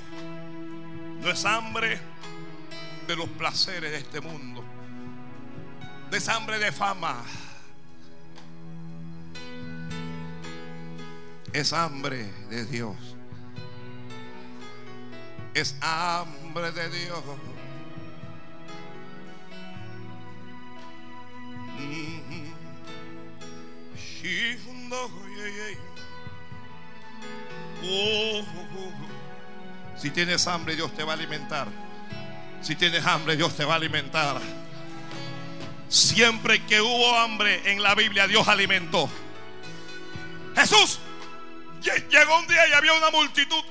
Speaker 1: No es hambre de los placeres de este mundo. No es hambre de fama. Es hambre de Dios. Es hambre de Dios. Si tienes hambre, Dios te va a alimentar. Si tienes hambre, Dios te va a alimentar. Siempre que hubo hambre en la Biblia, Dios alimentó. Jesús llegó un día y había una multitud.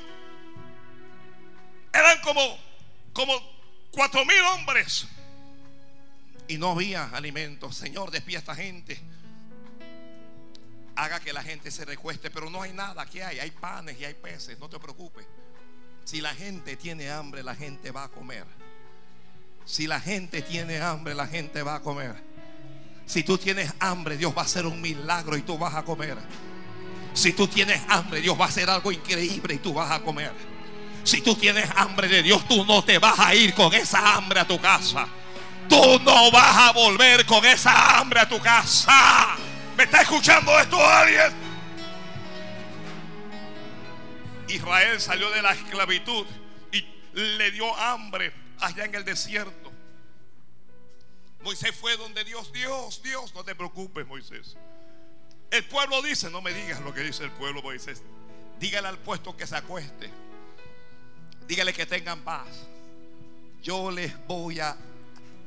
Speaker 1: Eran como, como cuatro mil hombres. Y no había alimento. Señor, despierta gente haga que la gente se recueste, pero no hay nada, ¿qué hay? Hay panes y hay peces, no te preocupes. Si la gente tiene hambre, la gente va a comer. Si la gente tiene hambre, la gente va a comer. Si tú tienes hambre, Dios va a hacer un milagro y tú vas a comer. Si tú tienes hambre, Dios va a hacer algo increíble y tú vas a comer. Si tú tienes hambre de Dios, tú no te vas a ir con esa hambre a tu casa. Tú no vas a volver con esa hambre a tu casa. ¿Me está escuchando esto alguien? Israel salió de la esclavitud y le dio hambre allá en el desierto. Moisés fue donde Dios, Dios, Dios, no te preocupes, Moisés. El pueblo dice, no me digas lo que dice el pueblo, Moisés. Dígale al puesto que se acueste. Dígale que tengan paz. Yo les voy a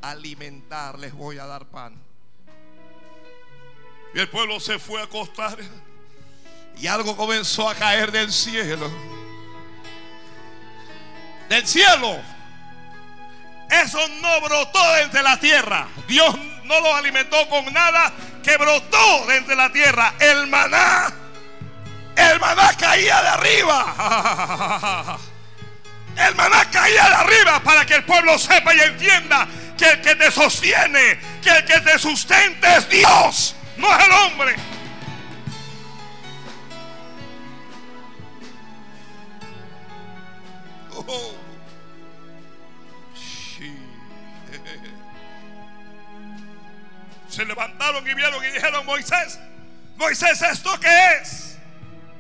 Speaker 1: alimentar, les voy a dar pan. Y el pueblo se fue a acostar. Y algo comenzó a caer del cielo. Del cielo. Eso no brotó de la tierra. Dios no lo alimentó con nada que brotó de la tierra. El maná. El maná caía de arriba. El maná caía de arriba para que el pueblo sepa y entienda que el que te sostiene, que el que te sustenta es Dios no es el hombre. Oh. Sí. Se levantaron y vieron y dijeron, Moisés, Moisés, ¿esto qué es?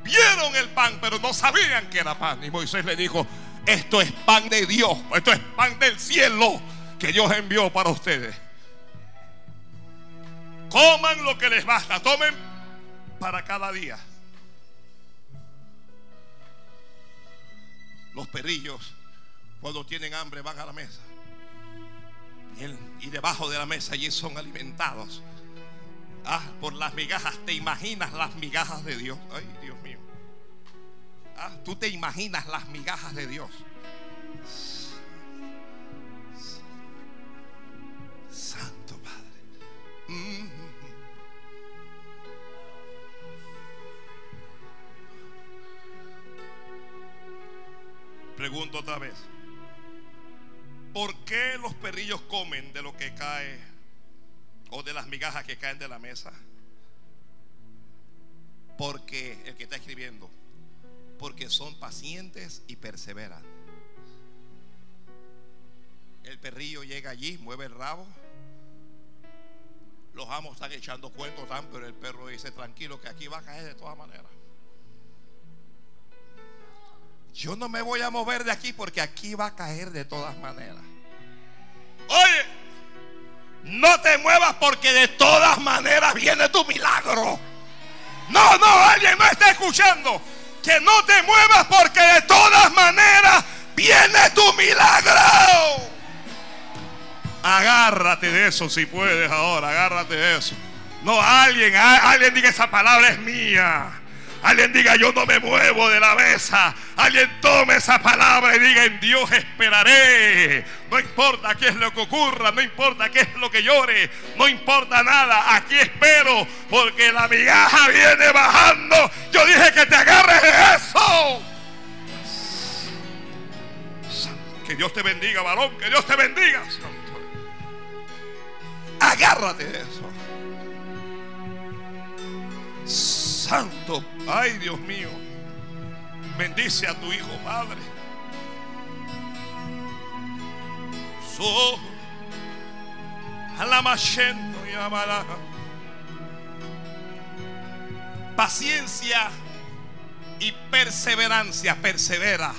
Speaker 1: Vieron el pan, pero no sabían que era pan. Y Moisés le dijo, esto es pan de Dios, esto es pan del cielo que Dios envió para ustedes. Coman lo que les basta, tomen para cada día. Los perrillos, cuando tienen hambre, van a la mesa. Y, debajo de la mesa allí son alimentados. Ah, por las migajas. ¿Te imaginas las migajas de Dios? Ay, Dios mío. Ah, tú te imaginas las migajas de Dios. Pregunto otra vez. ¿Por qué los perrillos comen de lo que cae o de las migajas que caen de la mesa? Porque el que está escribiendo, porque son pacientes y perseveran. El perrillo llega allí, mueve el rabo. Los amos están echando cuentos, pero el perro dice tranquilo que aquí va a caer de todas maneras. Yo no me voy a mover de aquí porque aquí va a caer de todas maneras. Oye, no te muevas porque de todas maneras viene tu milagro. No, no, alguien no está escuchando. Que no te muevas porque de todas maneras viene tu milagro. Agárrate de eso si puedes ahora, agárrate de eso. No, alguien, alguien diga esa palabra es mía. Alguien diga, yo no me muevo de la mesa. Alguien tome esa palabra y diga, en Dios esperaré. No importa qué es lo que ocurra, no importa qué es lo que llore, no importa nada. Aquí espero porque la migaja viene bajando. Yo dije que te agarres de eso. Que Dios te bendiga, varón. Que Dios te bendiga. Agárrate de eso. Santo, ay Dios mío, bendice a tu hijo, Padre. So, Paciencia y perseverancia, persevera,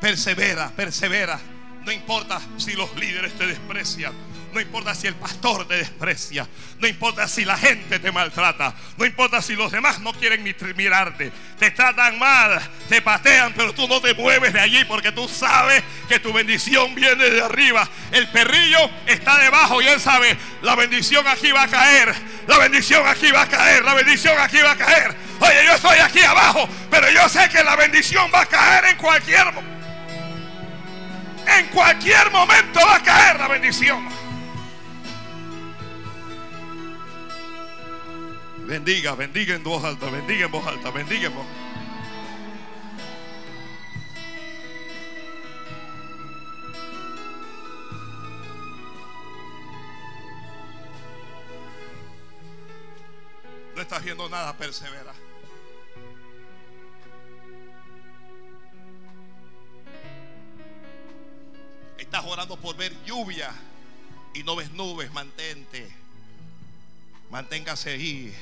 Speaker 1: persevera, persevera. No importa si los líderes te desprecian. No importa si el pastor te desprecia. No importa si la gente te maltrata. No importa si los demás no quieren mirarte. Te tratan mal, te patean, pero tú no te mueves de allí porque tú sabes que tu bendición viene de arriba. El perrillo está debajo y él sabe, la bendición aquí va a caer. La bendición aquí va a caer. La bendición aquí va a caer. Oye, yo estoy aquí abajo, pero yo sé que la bendición va a caer en cualquier en cualquier momento va a caer la bendición. Bendiga, bendiga en voz alta, bendiga en voz alta, bendiga en voz No estás viendo nada, persevera. Estás orando por ver lluvia y no ves nubes, mantente. Manténgase ahí.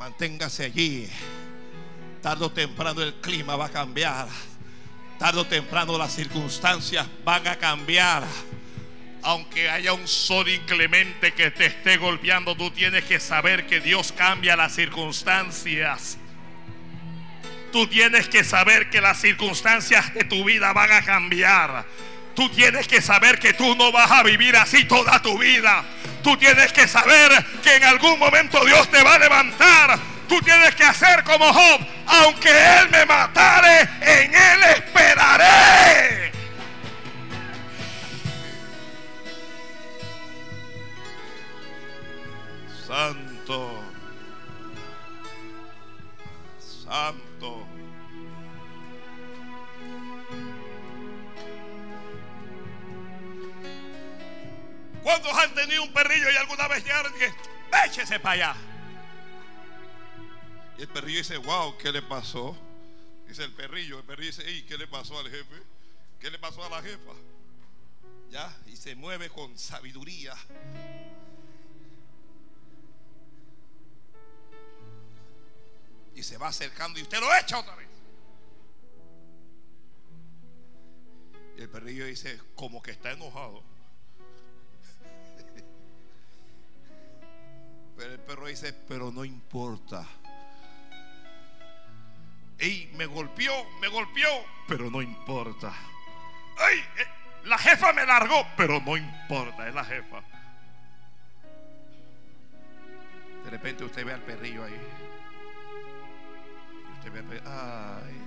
Speaker 1: Manténgase allí. Tardo o temprano el clima va a cambiar. Tardo o temprano las circunstancias van a cambiar. Aunque haya un sol inclemente que te esté golpeando, tú tienes que saber que Dios cambia las circunstancias. Tú tienes que saber que las circunstancias de tu vida van a cambiar. Tú tienes que saber que tú no vas a vivir así toda tu vida. Tú tienes que saber que en algún momento Dios te va a levantar. Tú tienes que hacer como Job. Aunque Él me matare, en Él esperaré. Santo. Santo. ¿Cuántos han tenido un perrillo y alguna vez llegaron y dije, échese para allá? Y el perrillo dice, wow, ¿qué le pasó? Dice el perrillo, el perrillo dice, Ey, ¿qué le pasó al jefe? ¿Qué le pasó a la jefa? ¿Ya? Y se mueve con sabiduría. Y se va acercando y usted lo echa otra vez. Y el perrillo dice, como que está enojado. Pero el perro dice, pero no importa. Y me golpeó, me golpeó, pero no importa. ¡Ay! Eh, la jefa me largó, pero no importa, es la jefa. De repente usted ve al perrillo ahí. usted ve al perrillo. Ay.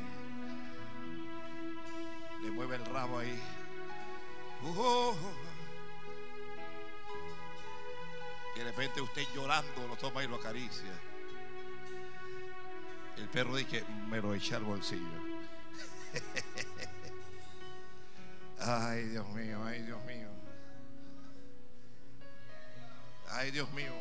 Speaker 1: Le mueve el rabo ahí. Uh, y de repente usted llorando lo toma y lo acaricia. El perro dice me lo echa al bolsillo. ay, Dios mío, ay, Dios mío. Ay, Dios mío.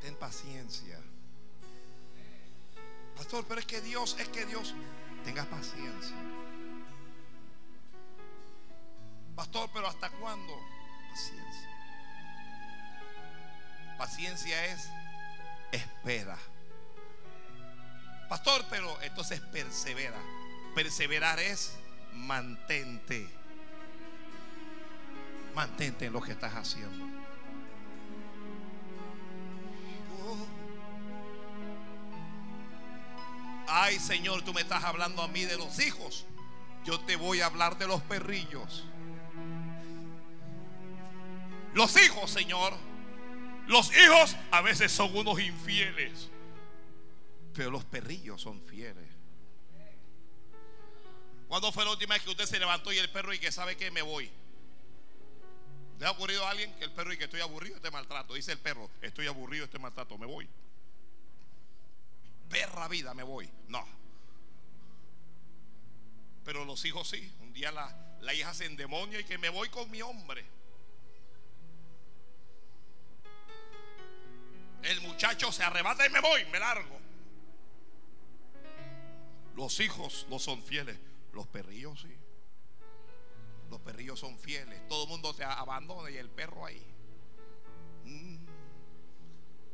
Speaker 1: Ten paciencia. Pastor, pero es que Dios, es que Dios, tenga paciencia. Pastor, pero ¿hasta cuándo? Paciencia. Paciencia es espera. Pastor, pero entonces persevera. Perseverar es mantente. Mantente en lo que estás haciendo. Oh. Ay, Señor, tú me estás hablando a mí de los hijos. Yo te voy a hablar de los perrillos. Los hijos, Señor. Los hijos a veces son unos infieles. Pero los perrillos son fieles. ¿Cuándo fue la última vez que usted se levantó y el perro y que sabe que me voy? ¿Le ha ocurrido a alguien que el perro y que estoy aburrido, este maltrato? Dice el perro, estoy aburrido, este maltrato, me voy. Perra vida, me voy. No. Pero los hijos sí. Un día la, la hija se endemonia y que me voy con mi hombre. El muchacho se arrebata y me voy, me largo. Los hijos no son fieles, los perrillos sí. Los perrillos son fieles. Todo el mundo te abandona y el perro ahí. Mm.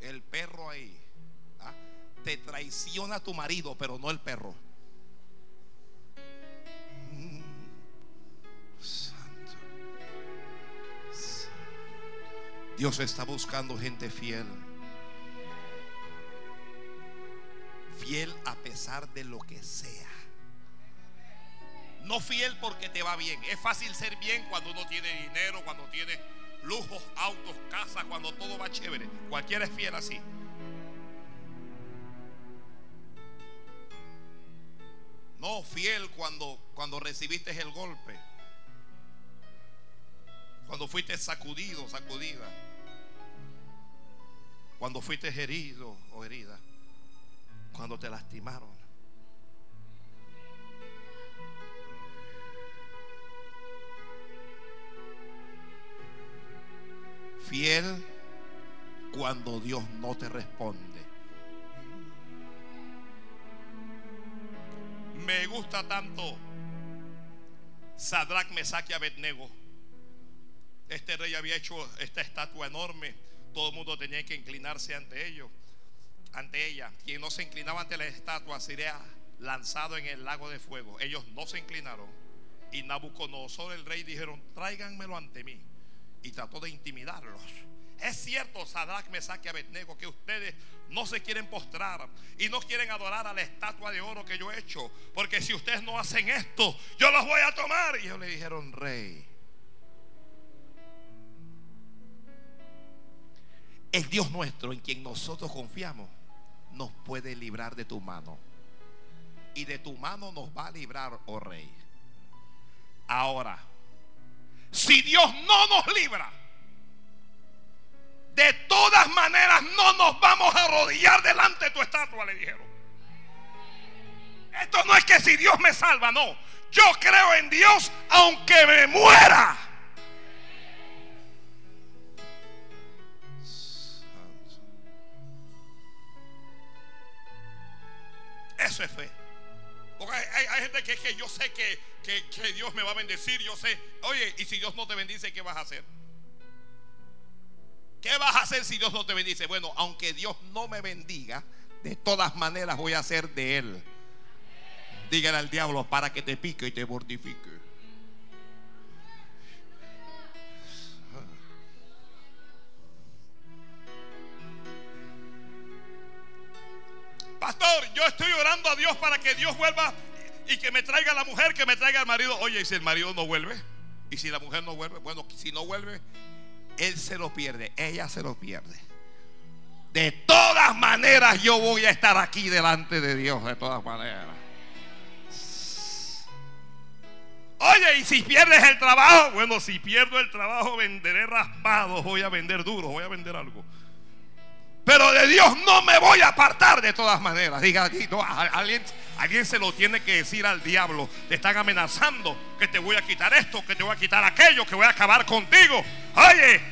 Speaker 1: El perro ahí. ¿ah? Te traiciona tu marido, pero no el perro. Mm. Santo. Dios está buscando gente fiel. Fiel a pesar de lo que sea. No fiel porque te va bien. Es fácil ser bien cuando uno tiene dinero, cuando tiene lujos, autos, casas, cuando todo va chévere. Cualquiera es fiel así. No fiel cuando, cuando recibiste el golpe. Cuando fuiste sacudido, sacudida. Cuando fuiste herido o herida cuando te lastimaron. Fiel cuando Dios no te responde. Me gusta tanto Sadrach, Mesach y Abednego. Este rey había hecho esta estatua enorme. Todo el mundo tenía que inclinarse ante ellos ante ella. Quien no se inclinaba ante la estatua sería lanzado en el lago de fuego. Ellos no se inclinaron. Y Nabucodonosor, el rey, dijeron: tráiganmelo ante mí. Y trató de intimidarlos. Es cierto, Sadrach, Mesach y Abednego, que ustedes no se quieren postrar y no quieren adorar a la estatua de oro que yo he hecho. Porque si ustedes no hacen esto, yo los voy a tomar. Y ellos le dijeron, rey, el Dios nuestro en quien nosotros confiamos nos puede librar de tu mano. Y de tu mano nos va a librar, oh rey. Ahora, si Dios no nos libra, de todas maneras no nos vamos a arrodillar delante de tu estatua, le dijeron. Esto no es que si Dios me salva, no. Yo creo en Dios aunque me muera. Eso es fe. Porque hay, gente que es que yo sé que, que, Dios me va a bendecir. Yo sé, oye, y si Dios no te bendice, ¿qué vas a hacer? ¿Qué vas a hacer si Dios no te bendice? Bueno, aunque Dios no me bendiga, de todas maneras voy a hacer de Él. Dígale al diablo para que te pique y te mortifique. Yo estoy orando a Dios para que Dios vuelva y que me traiga la mujer, que me traiga el marido. Oye, y si el marido no vuelve, y si la mujer no vuelve, bueno, si no vuelve, él se lo pierde, ella se lo pierde. De todas maneras yo voy a estar aquí delante de Dios, de todas maneras. Oye, y si pierdes el trabajo, bueno, si pierdo el trabajo venderé raspados, voy a vender duro, voy a vender algo. Pero de Dios no me voy a apartar de todas maneras. Diga, alguien, alguien se lo tiene que decir al diablo. Te están amenazando que te voy a quitar esto, que te voy a quitar aquello, que voy a acabar contigo. Oye,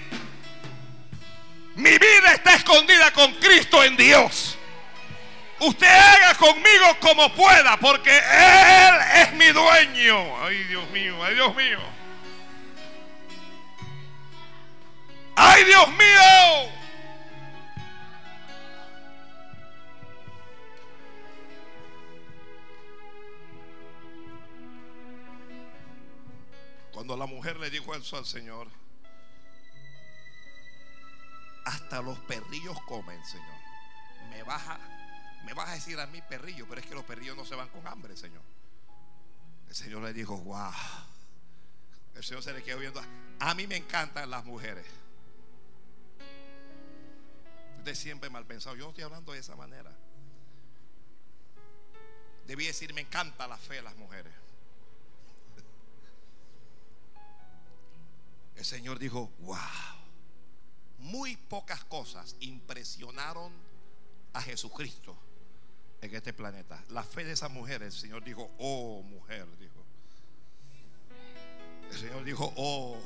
Speaker 1: mi vida está escondida con Cristo en Dios. Usted haga conmigo como pueda, porque Él es mi dueño. Ay, Dios mío, ay, Dios mío. Ay, Dios mío. Cuando la mujer le dijo eso al Señor, hasta los perrillos comen, Señor. Me baja, me vas a decir a mí perrillo, pero es que los perrillos no se van con hambre, Señor. El Señor le dijo, wow. El Señor se le quedó viendo. A mí me encantan las mujeres. Usted siempre mal pensado. Yo no estoy hablando de esa manera. Debí decir, me encanta la fe de las mujeres. El Señor dijo, wow, muy pocas cosas impresionaron a Jesucristo en este planeta. La fe de esa mujer, el Señor dijo, oh mujer, dijo. El Señor dijo, oh.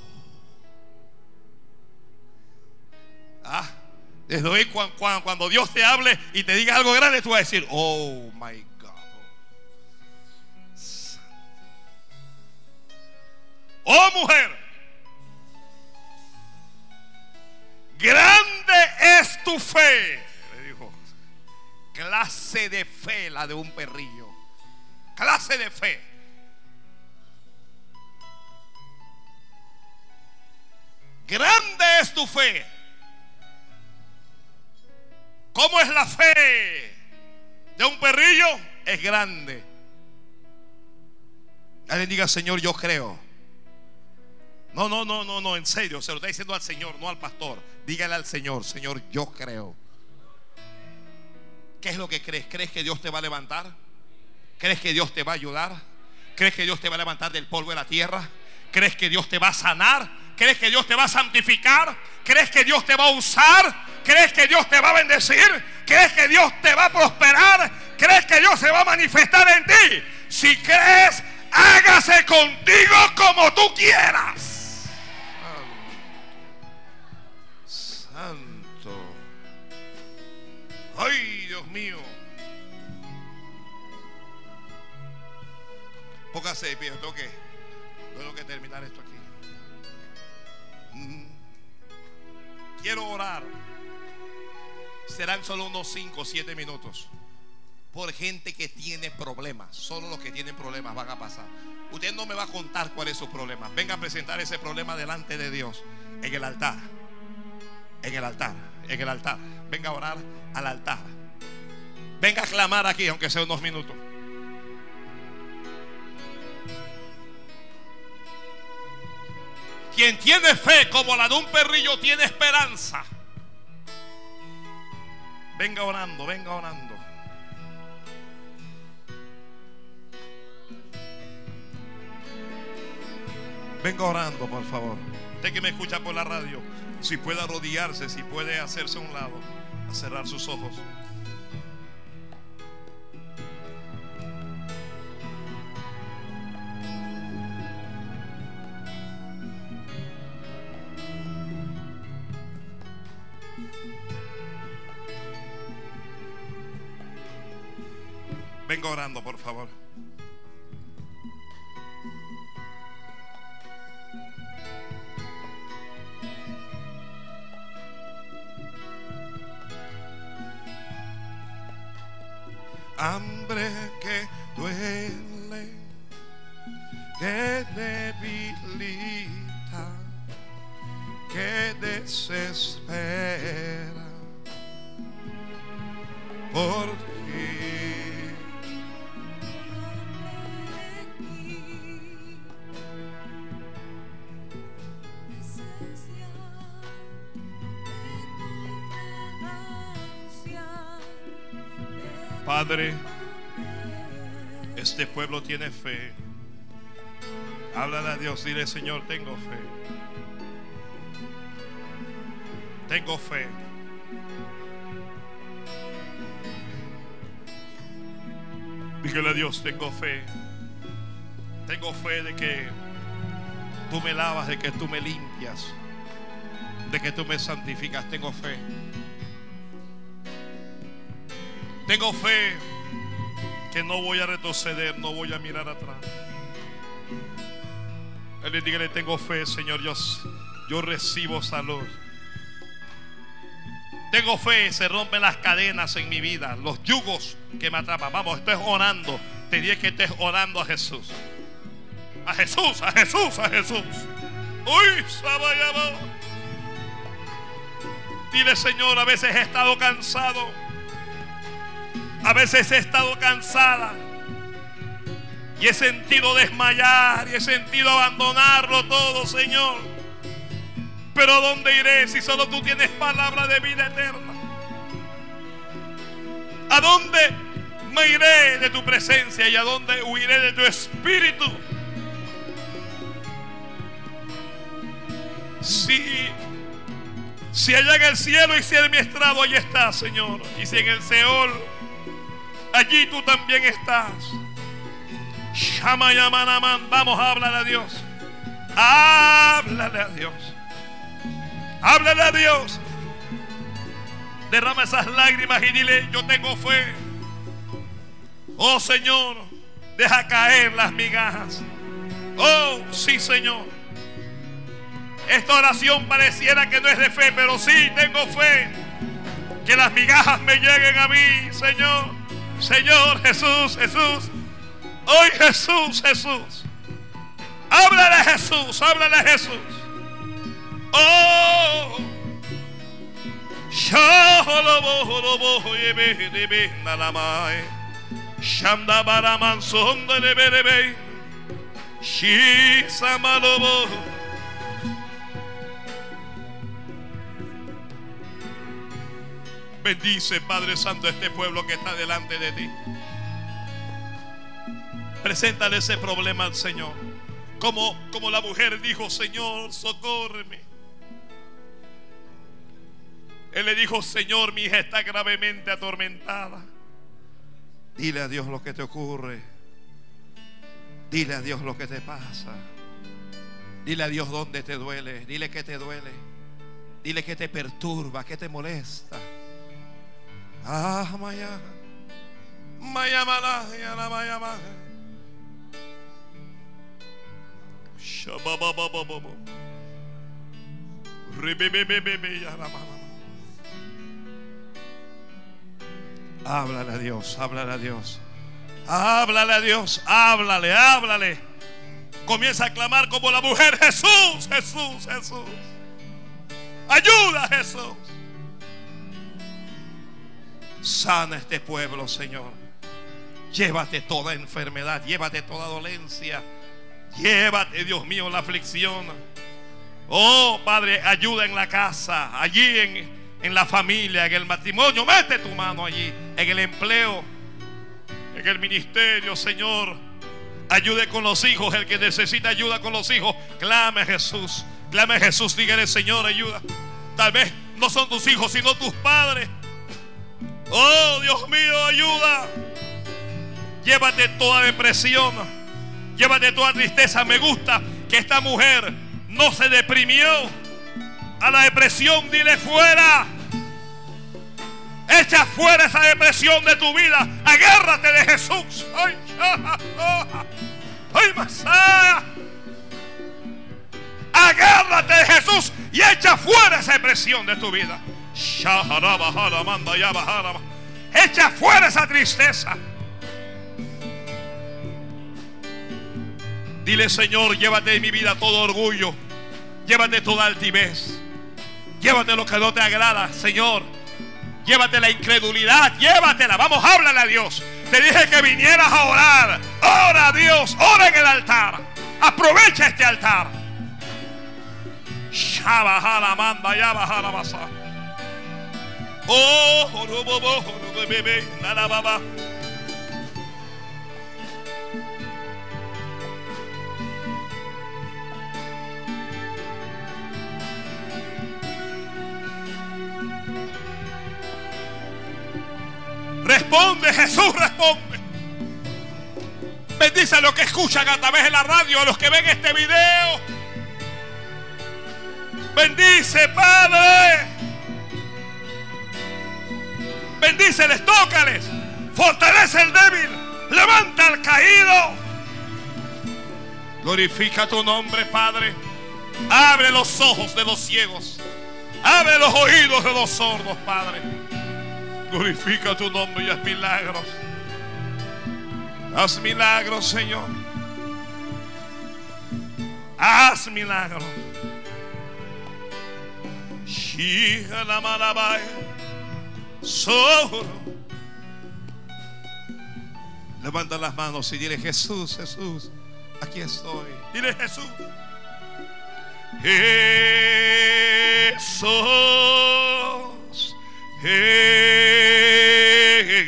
Speaker 1: Ah, desde hoy cuando, cuando, Dios te hable y te diga algo grande, tú vas a decir, oh my God. Oh mujer. Grande es tu fe. Le dijo. Clase de fe la de un perrillo. Clase de fe. Grande es tu fe. ¿Cómo es la fe de un perrillo? Es grande. Alguien diga, Señor, yo creo. No, no, no, no, no, en serio, se lo está diciendo al Señor, no al pastor. Dígale al Señor, Señor, yo creo. ¿Qué es lo que crees? ¿Crees que Dios te va a levantar? ¿Crees que Dios te va a ayudar? ¿Crees que Dios te va a levantar del polvo de la tierra? ¿Crees que Dios te va a sanar? ¿Crees que Dios te va a santificar? ¿Crees que Dios te va a usar? ¿Crees que Dios te va a bendecir? ¿Crees que Dios te va a prosperar? ¿Crees que Dios se va a manifestar en ti? Si crees, hágase contigo como tú quieras. Ay, Dios mío. Póngase de pie, tengo que, tengo que terminar esto aquí. Mm. Quiero orar. Serán solo unos 5 o 7 minutos. Por gente que tiene problemas. Solo los que tienen problemas van a pasar. Usted no me va a contar cuál es su problema. Venga a presentar ese problema delante de Dios en el altar. En el altar. En el altar. Venga a orar al altar. Venga a clamar aquí, aunque sea unos minutos. Quien tiene fe como la de un perrillo tiene esperanza. Venga orando, venga orando. Venga orando, por favor. Usted que me escucha por la radio, si puede arrodillarse, si puede hacerse a un lado cerrar sus ojos. Venga orando, por favor. Hambre que este pueblo tiene fe. Háblale a Dios, dile Señor, tengo fe. Tengo fe. Dígale a Dios, tengo fe. Tengo fe de que tú me lavas, de que tú me limpias, de que tú me santificas. Tengo fe. Tengo fe que no voy a retroceder, no voy a mirar atrás. Él le diga, tengo fe, Señor, yo, yo recibo salud. Tengo fe, se rompen las cadenas en mi vida, los yugos que me atrapan. Vamos, estoy orando. Te dije que estés orando a Jesús. A Jesús, a Jesús, a Jesús. Uy. Dile, Señor, a veces he estado cansado. A veces he estado cansada. Y he sentido desmayar y he sentido abandonarlo todo, Señor. Pero ¿a dónde iré si solo tú tienes palabra de vida eterna? ¿A dónde me iré de tu presencia y a dónde huiré de tu espíritu? Si, si allá en el cielo hiciera mi estrado, allí está, Señor. Y si en el Seol, allí tú también estás. Vamos hablar a Dios. Háblale a Dios. Háblale a Dios. Derrama esas lágrimas y dile, yo tengo fe. Oh Señor, deja caer las migajas. Oh, sí Señor. Esta oración pareciera que no es de fe, pero sí tengo fe. Que las migajas me lleguen a mí, Señor. Señor Jesús, Jesús. Hoy Jesús, Jesús. Háblale Jesús, háblale Jesús. Oh. Shanda Bendice, Padre Santo, este pueblo que está delante de ti. Preséntale ese problema al Señor. Como, como la mujer dijo, Señor, socórreme. Él le dijo, Señor, mi hija está gravemente atormentada. Dile a Dios lo que te ocurre. Dile a Dios lo que te pasa. Dile a Dios dónde te duele. Dile que te duele. Dile que te perturba, que te molesta. Ah, Maya. Maya, Maya, Maya, Maya. Háblale a Dios, háblale a Dios. Háblale a Dios, háblale, háblale. Comienza a clamar como la mujer, Jesús, Jesús, Jesús. Ayuda, Jesús. Sana este pueblo, Señor. Llévate toda enfermedad, llévate toda dolencia. Llévate, Dios mío, la aflicción. Oh, Padre, ayuda en la casa, allí en, en la familia, en el matrimonio. Mete tu mano allí, en el empleo, en el ministerio, Señor. Ayude con los hijos, el que necesita ayuda con los hijos. Clame a Jesús. Clame a Jesús, dígale, Señor, ayuda. Tal vez no son tus hijos, sino tus padres. Oh, Dios mío, ayuda. Llévate toda depresión Llévate toda tristeza. Me gusta que esta mujer no se deprimió. A la depresión, dile fuera. Echa fuera esa depresión de tu vida. Agárrate de Jesús. Ay, ay. Agárrate de Jesús y echa fuera esa depresión de tu vida. Echa fuera esa tristeza. Dile, Señor, llévate de mi vida todo orgullo. Llévate toda altivez. Llévate lo que no te agrada, Señor. Llévate la incredulidad. Llévatela. Vamos, háblale a Dios. Te dije que vinieras a orar. Ora Dios. Ora en el altar. Aprovecha este altar. Shabba, manda, ya baja la Oh, orobobo, orobebebe, nada baba. Responde, Jesús, responde. Bendice a los que escuchan a través de la radio, a los que ven este video. Bendice, Padre. Bendíceles, tócales. Fortalece el débil. Levanta al caído. Glorifica tu nombre, Padre. Abre los ojos de los ciegos. Abre los oídos de los sordos, Padre. Glorifica tu nombre y haz milagros. Haz milagros, Señor. Haz milagros. Solo. Levanta las manos y dile Jesús, Jesús, aquí estoy. Dile Jesús. Jesús.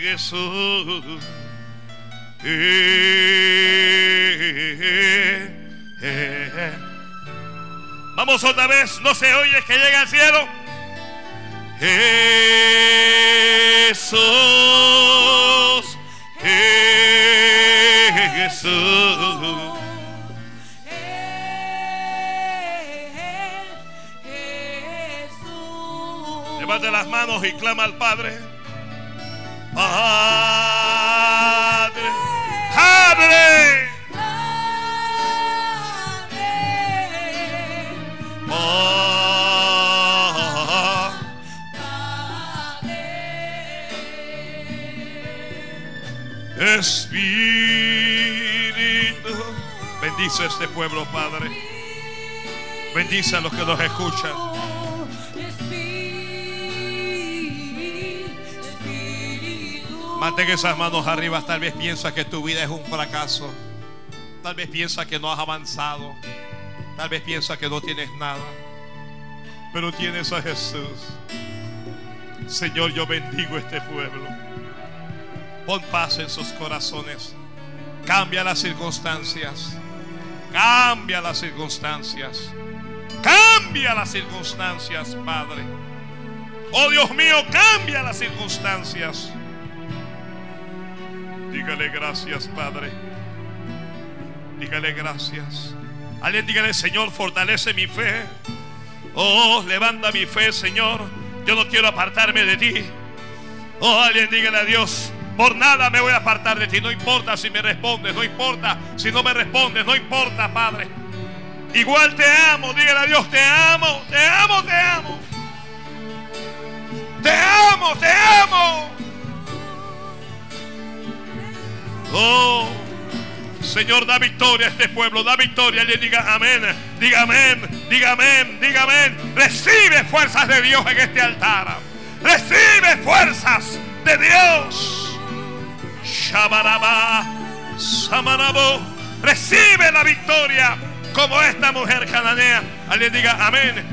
Speaker 1: Jesús. Vamos otra vez, no se oye que llega al cielo. Jesús, Jesús. Levante las manos y clama al Padre. Padre, Padre. Bendice a este pueblo, Padre. Bendice a los que nos escuchan. Mantén esas manos arriba. Tal vez piensas que tu vida es un fracaso. Tal vez piensas que no has avanzado. Tal vez piensas que no tienes nada. Pero tienes a Jesús. Señor, yo bendigo este pueblo. Pon paz en sus corazones. Cambia las circunstancias. Cambia las circunstancias. Cambia las circunstancias, Padre. Oh Dios mío, cambia las circunstancias. Dígale gracias, Padre. Dígale gracias. Alguien dígale, Señor, fortalece mi fe. Oh, levanta mi fe, Señor. Yo no quiero apartarme de ti. Oh, alguien dígale a Dios, por nada me voy a apartar de ti. No importa si me respondes, no importa si no me respondes, no importa, Padre. Igual te amo, dígale a Dios, te amo, te amo, te amo. Te amo, te amo. Oh, Señor, da victoria a este pueblo, da victoria. Le diga amén, diga amén, diga amén, diga amén. Recibe fuerzas de Dios en este altar. Recibe fuerzas de Dios. Shabaraba, Samarabo. Recibe la victoria como esta mujer cananea. Alguien diga amén.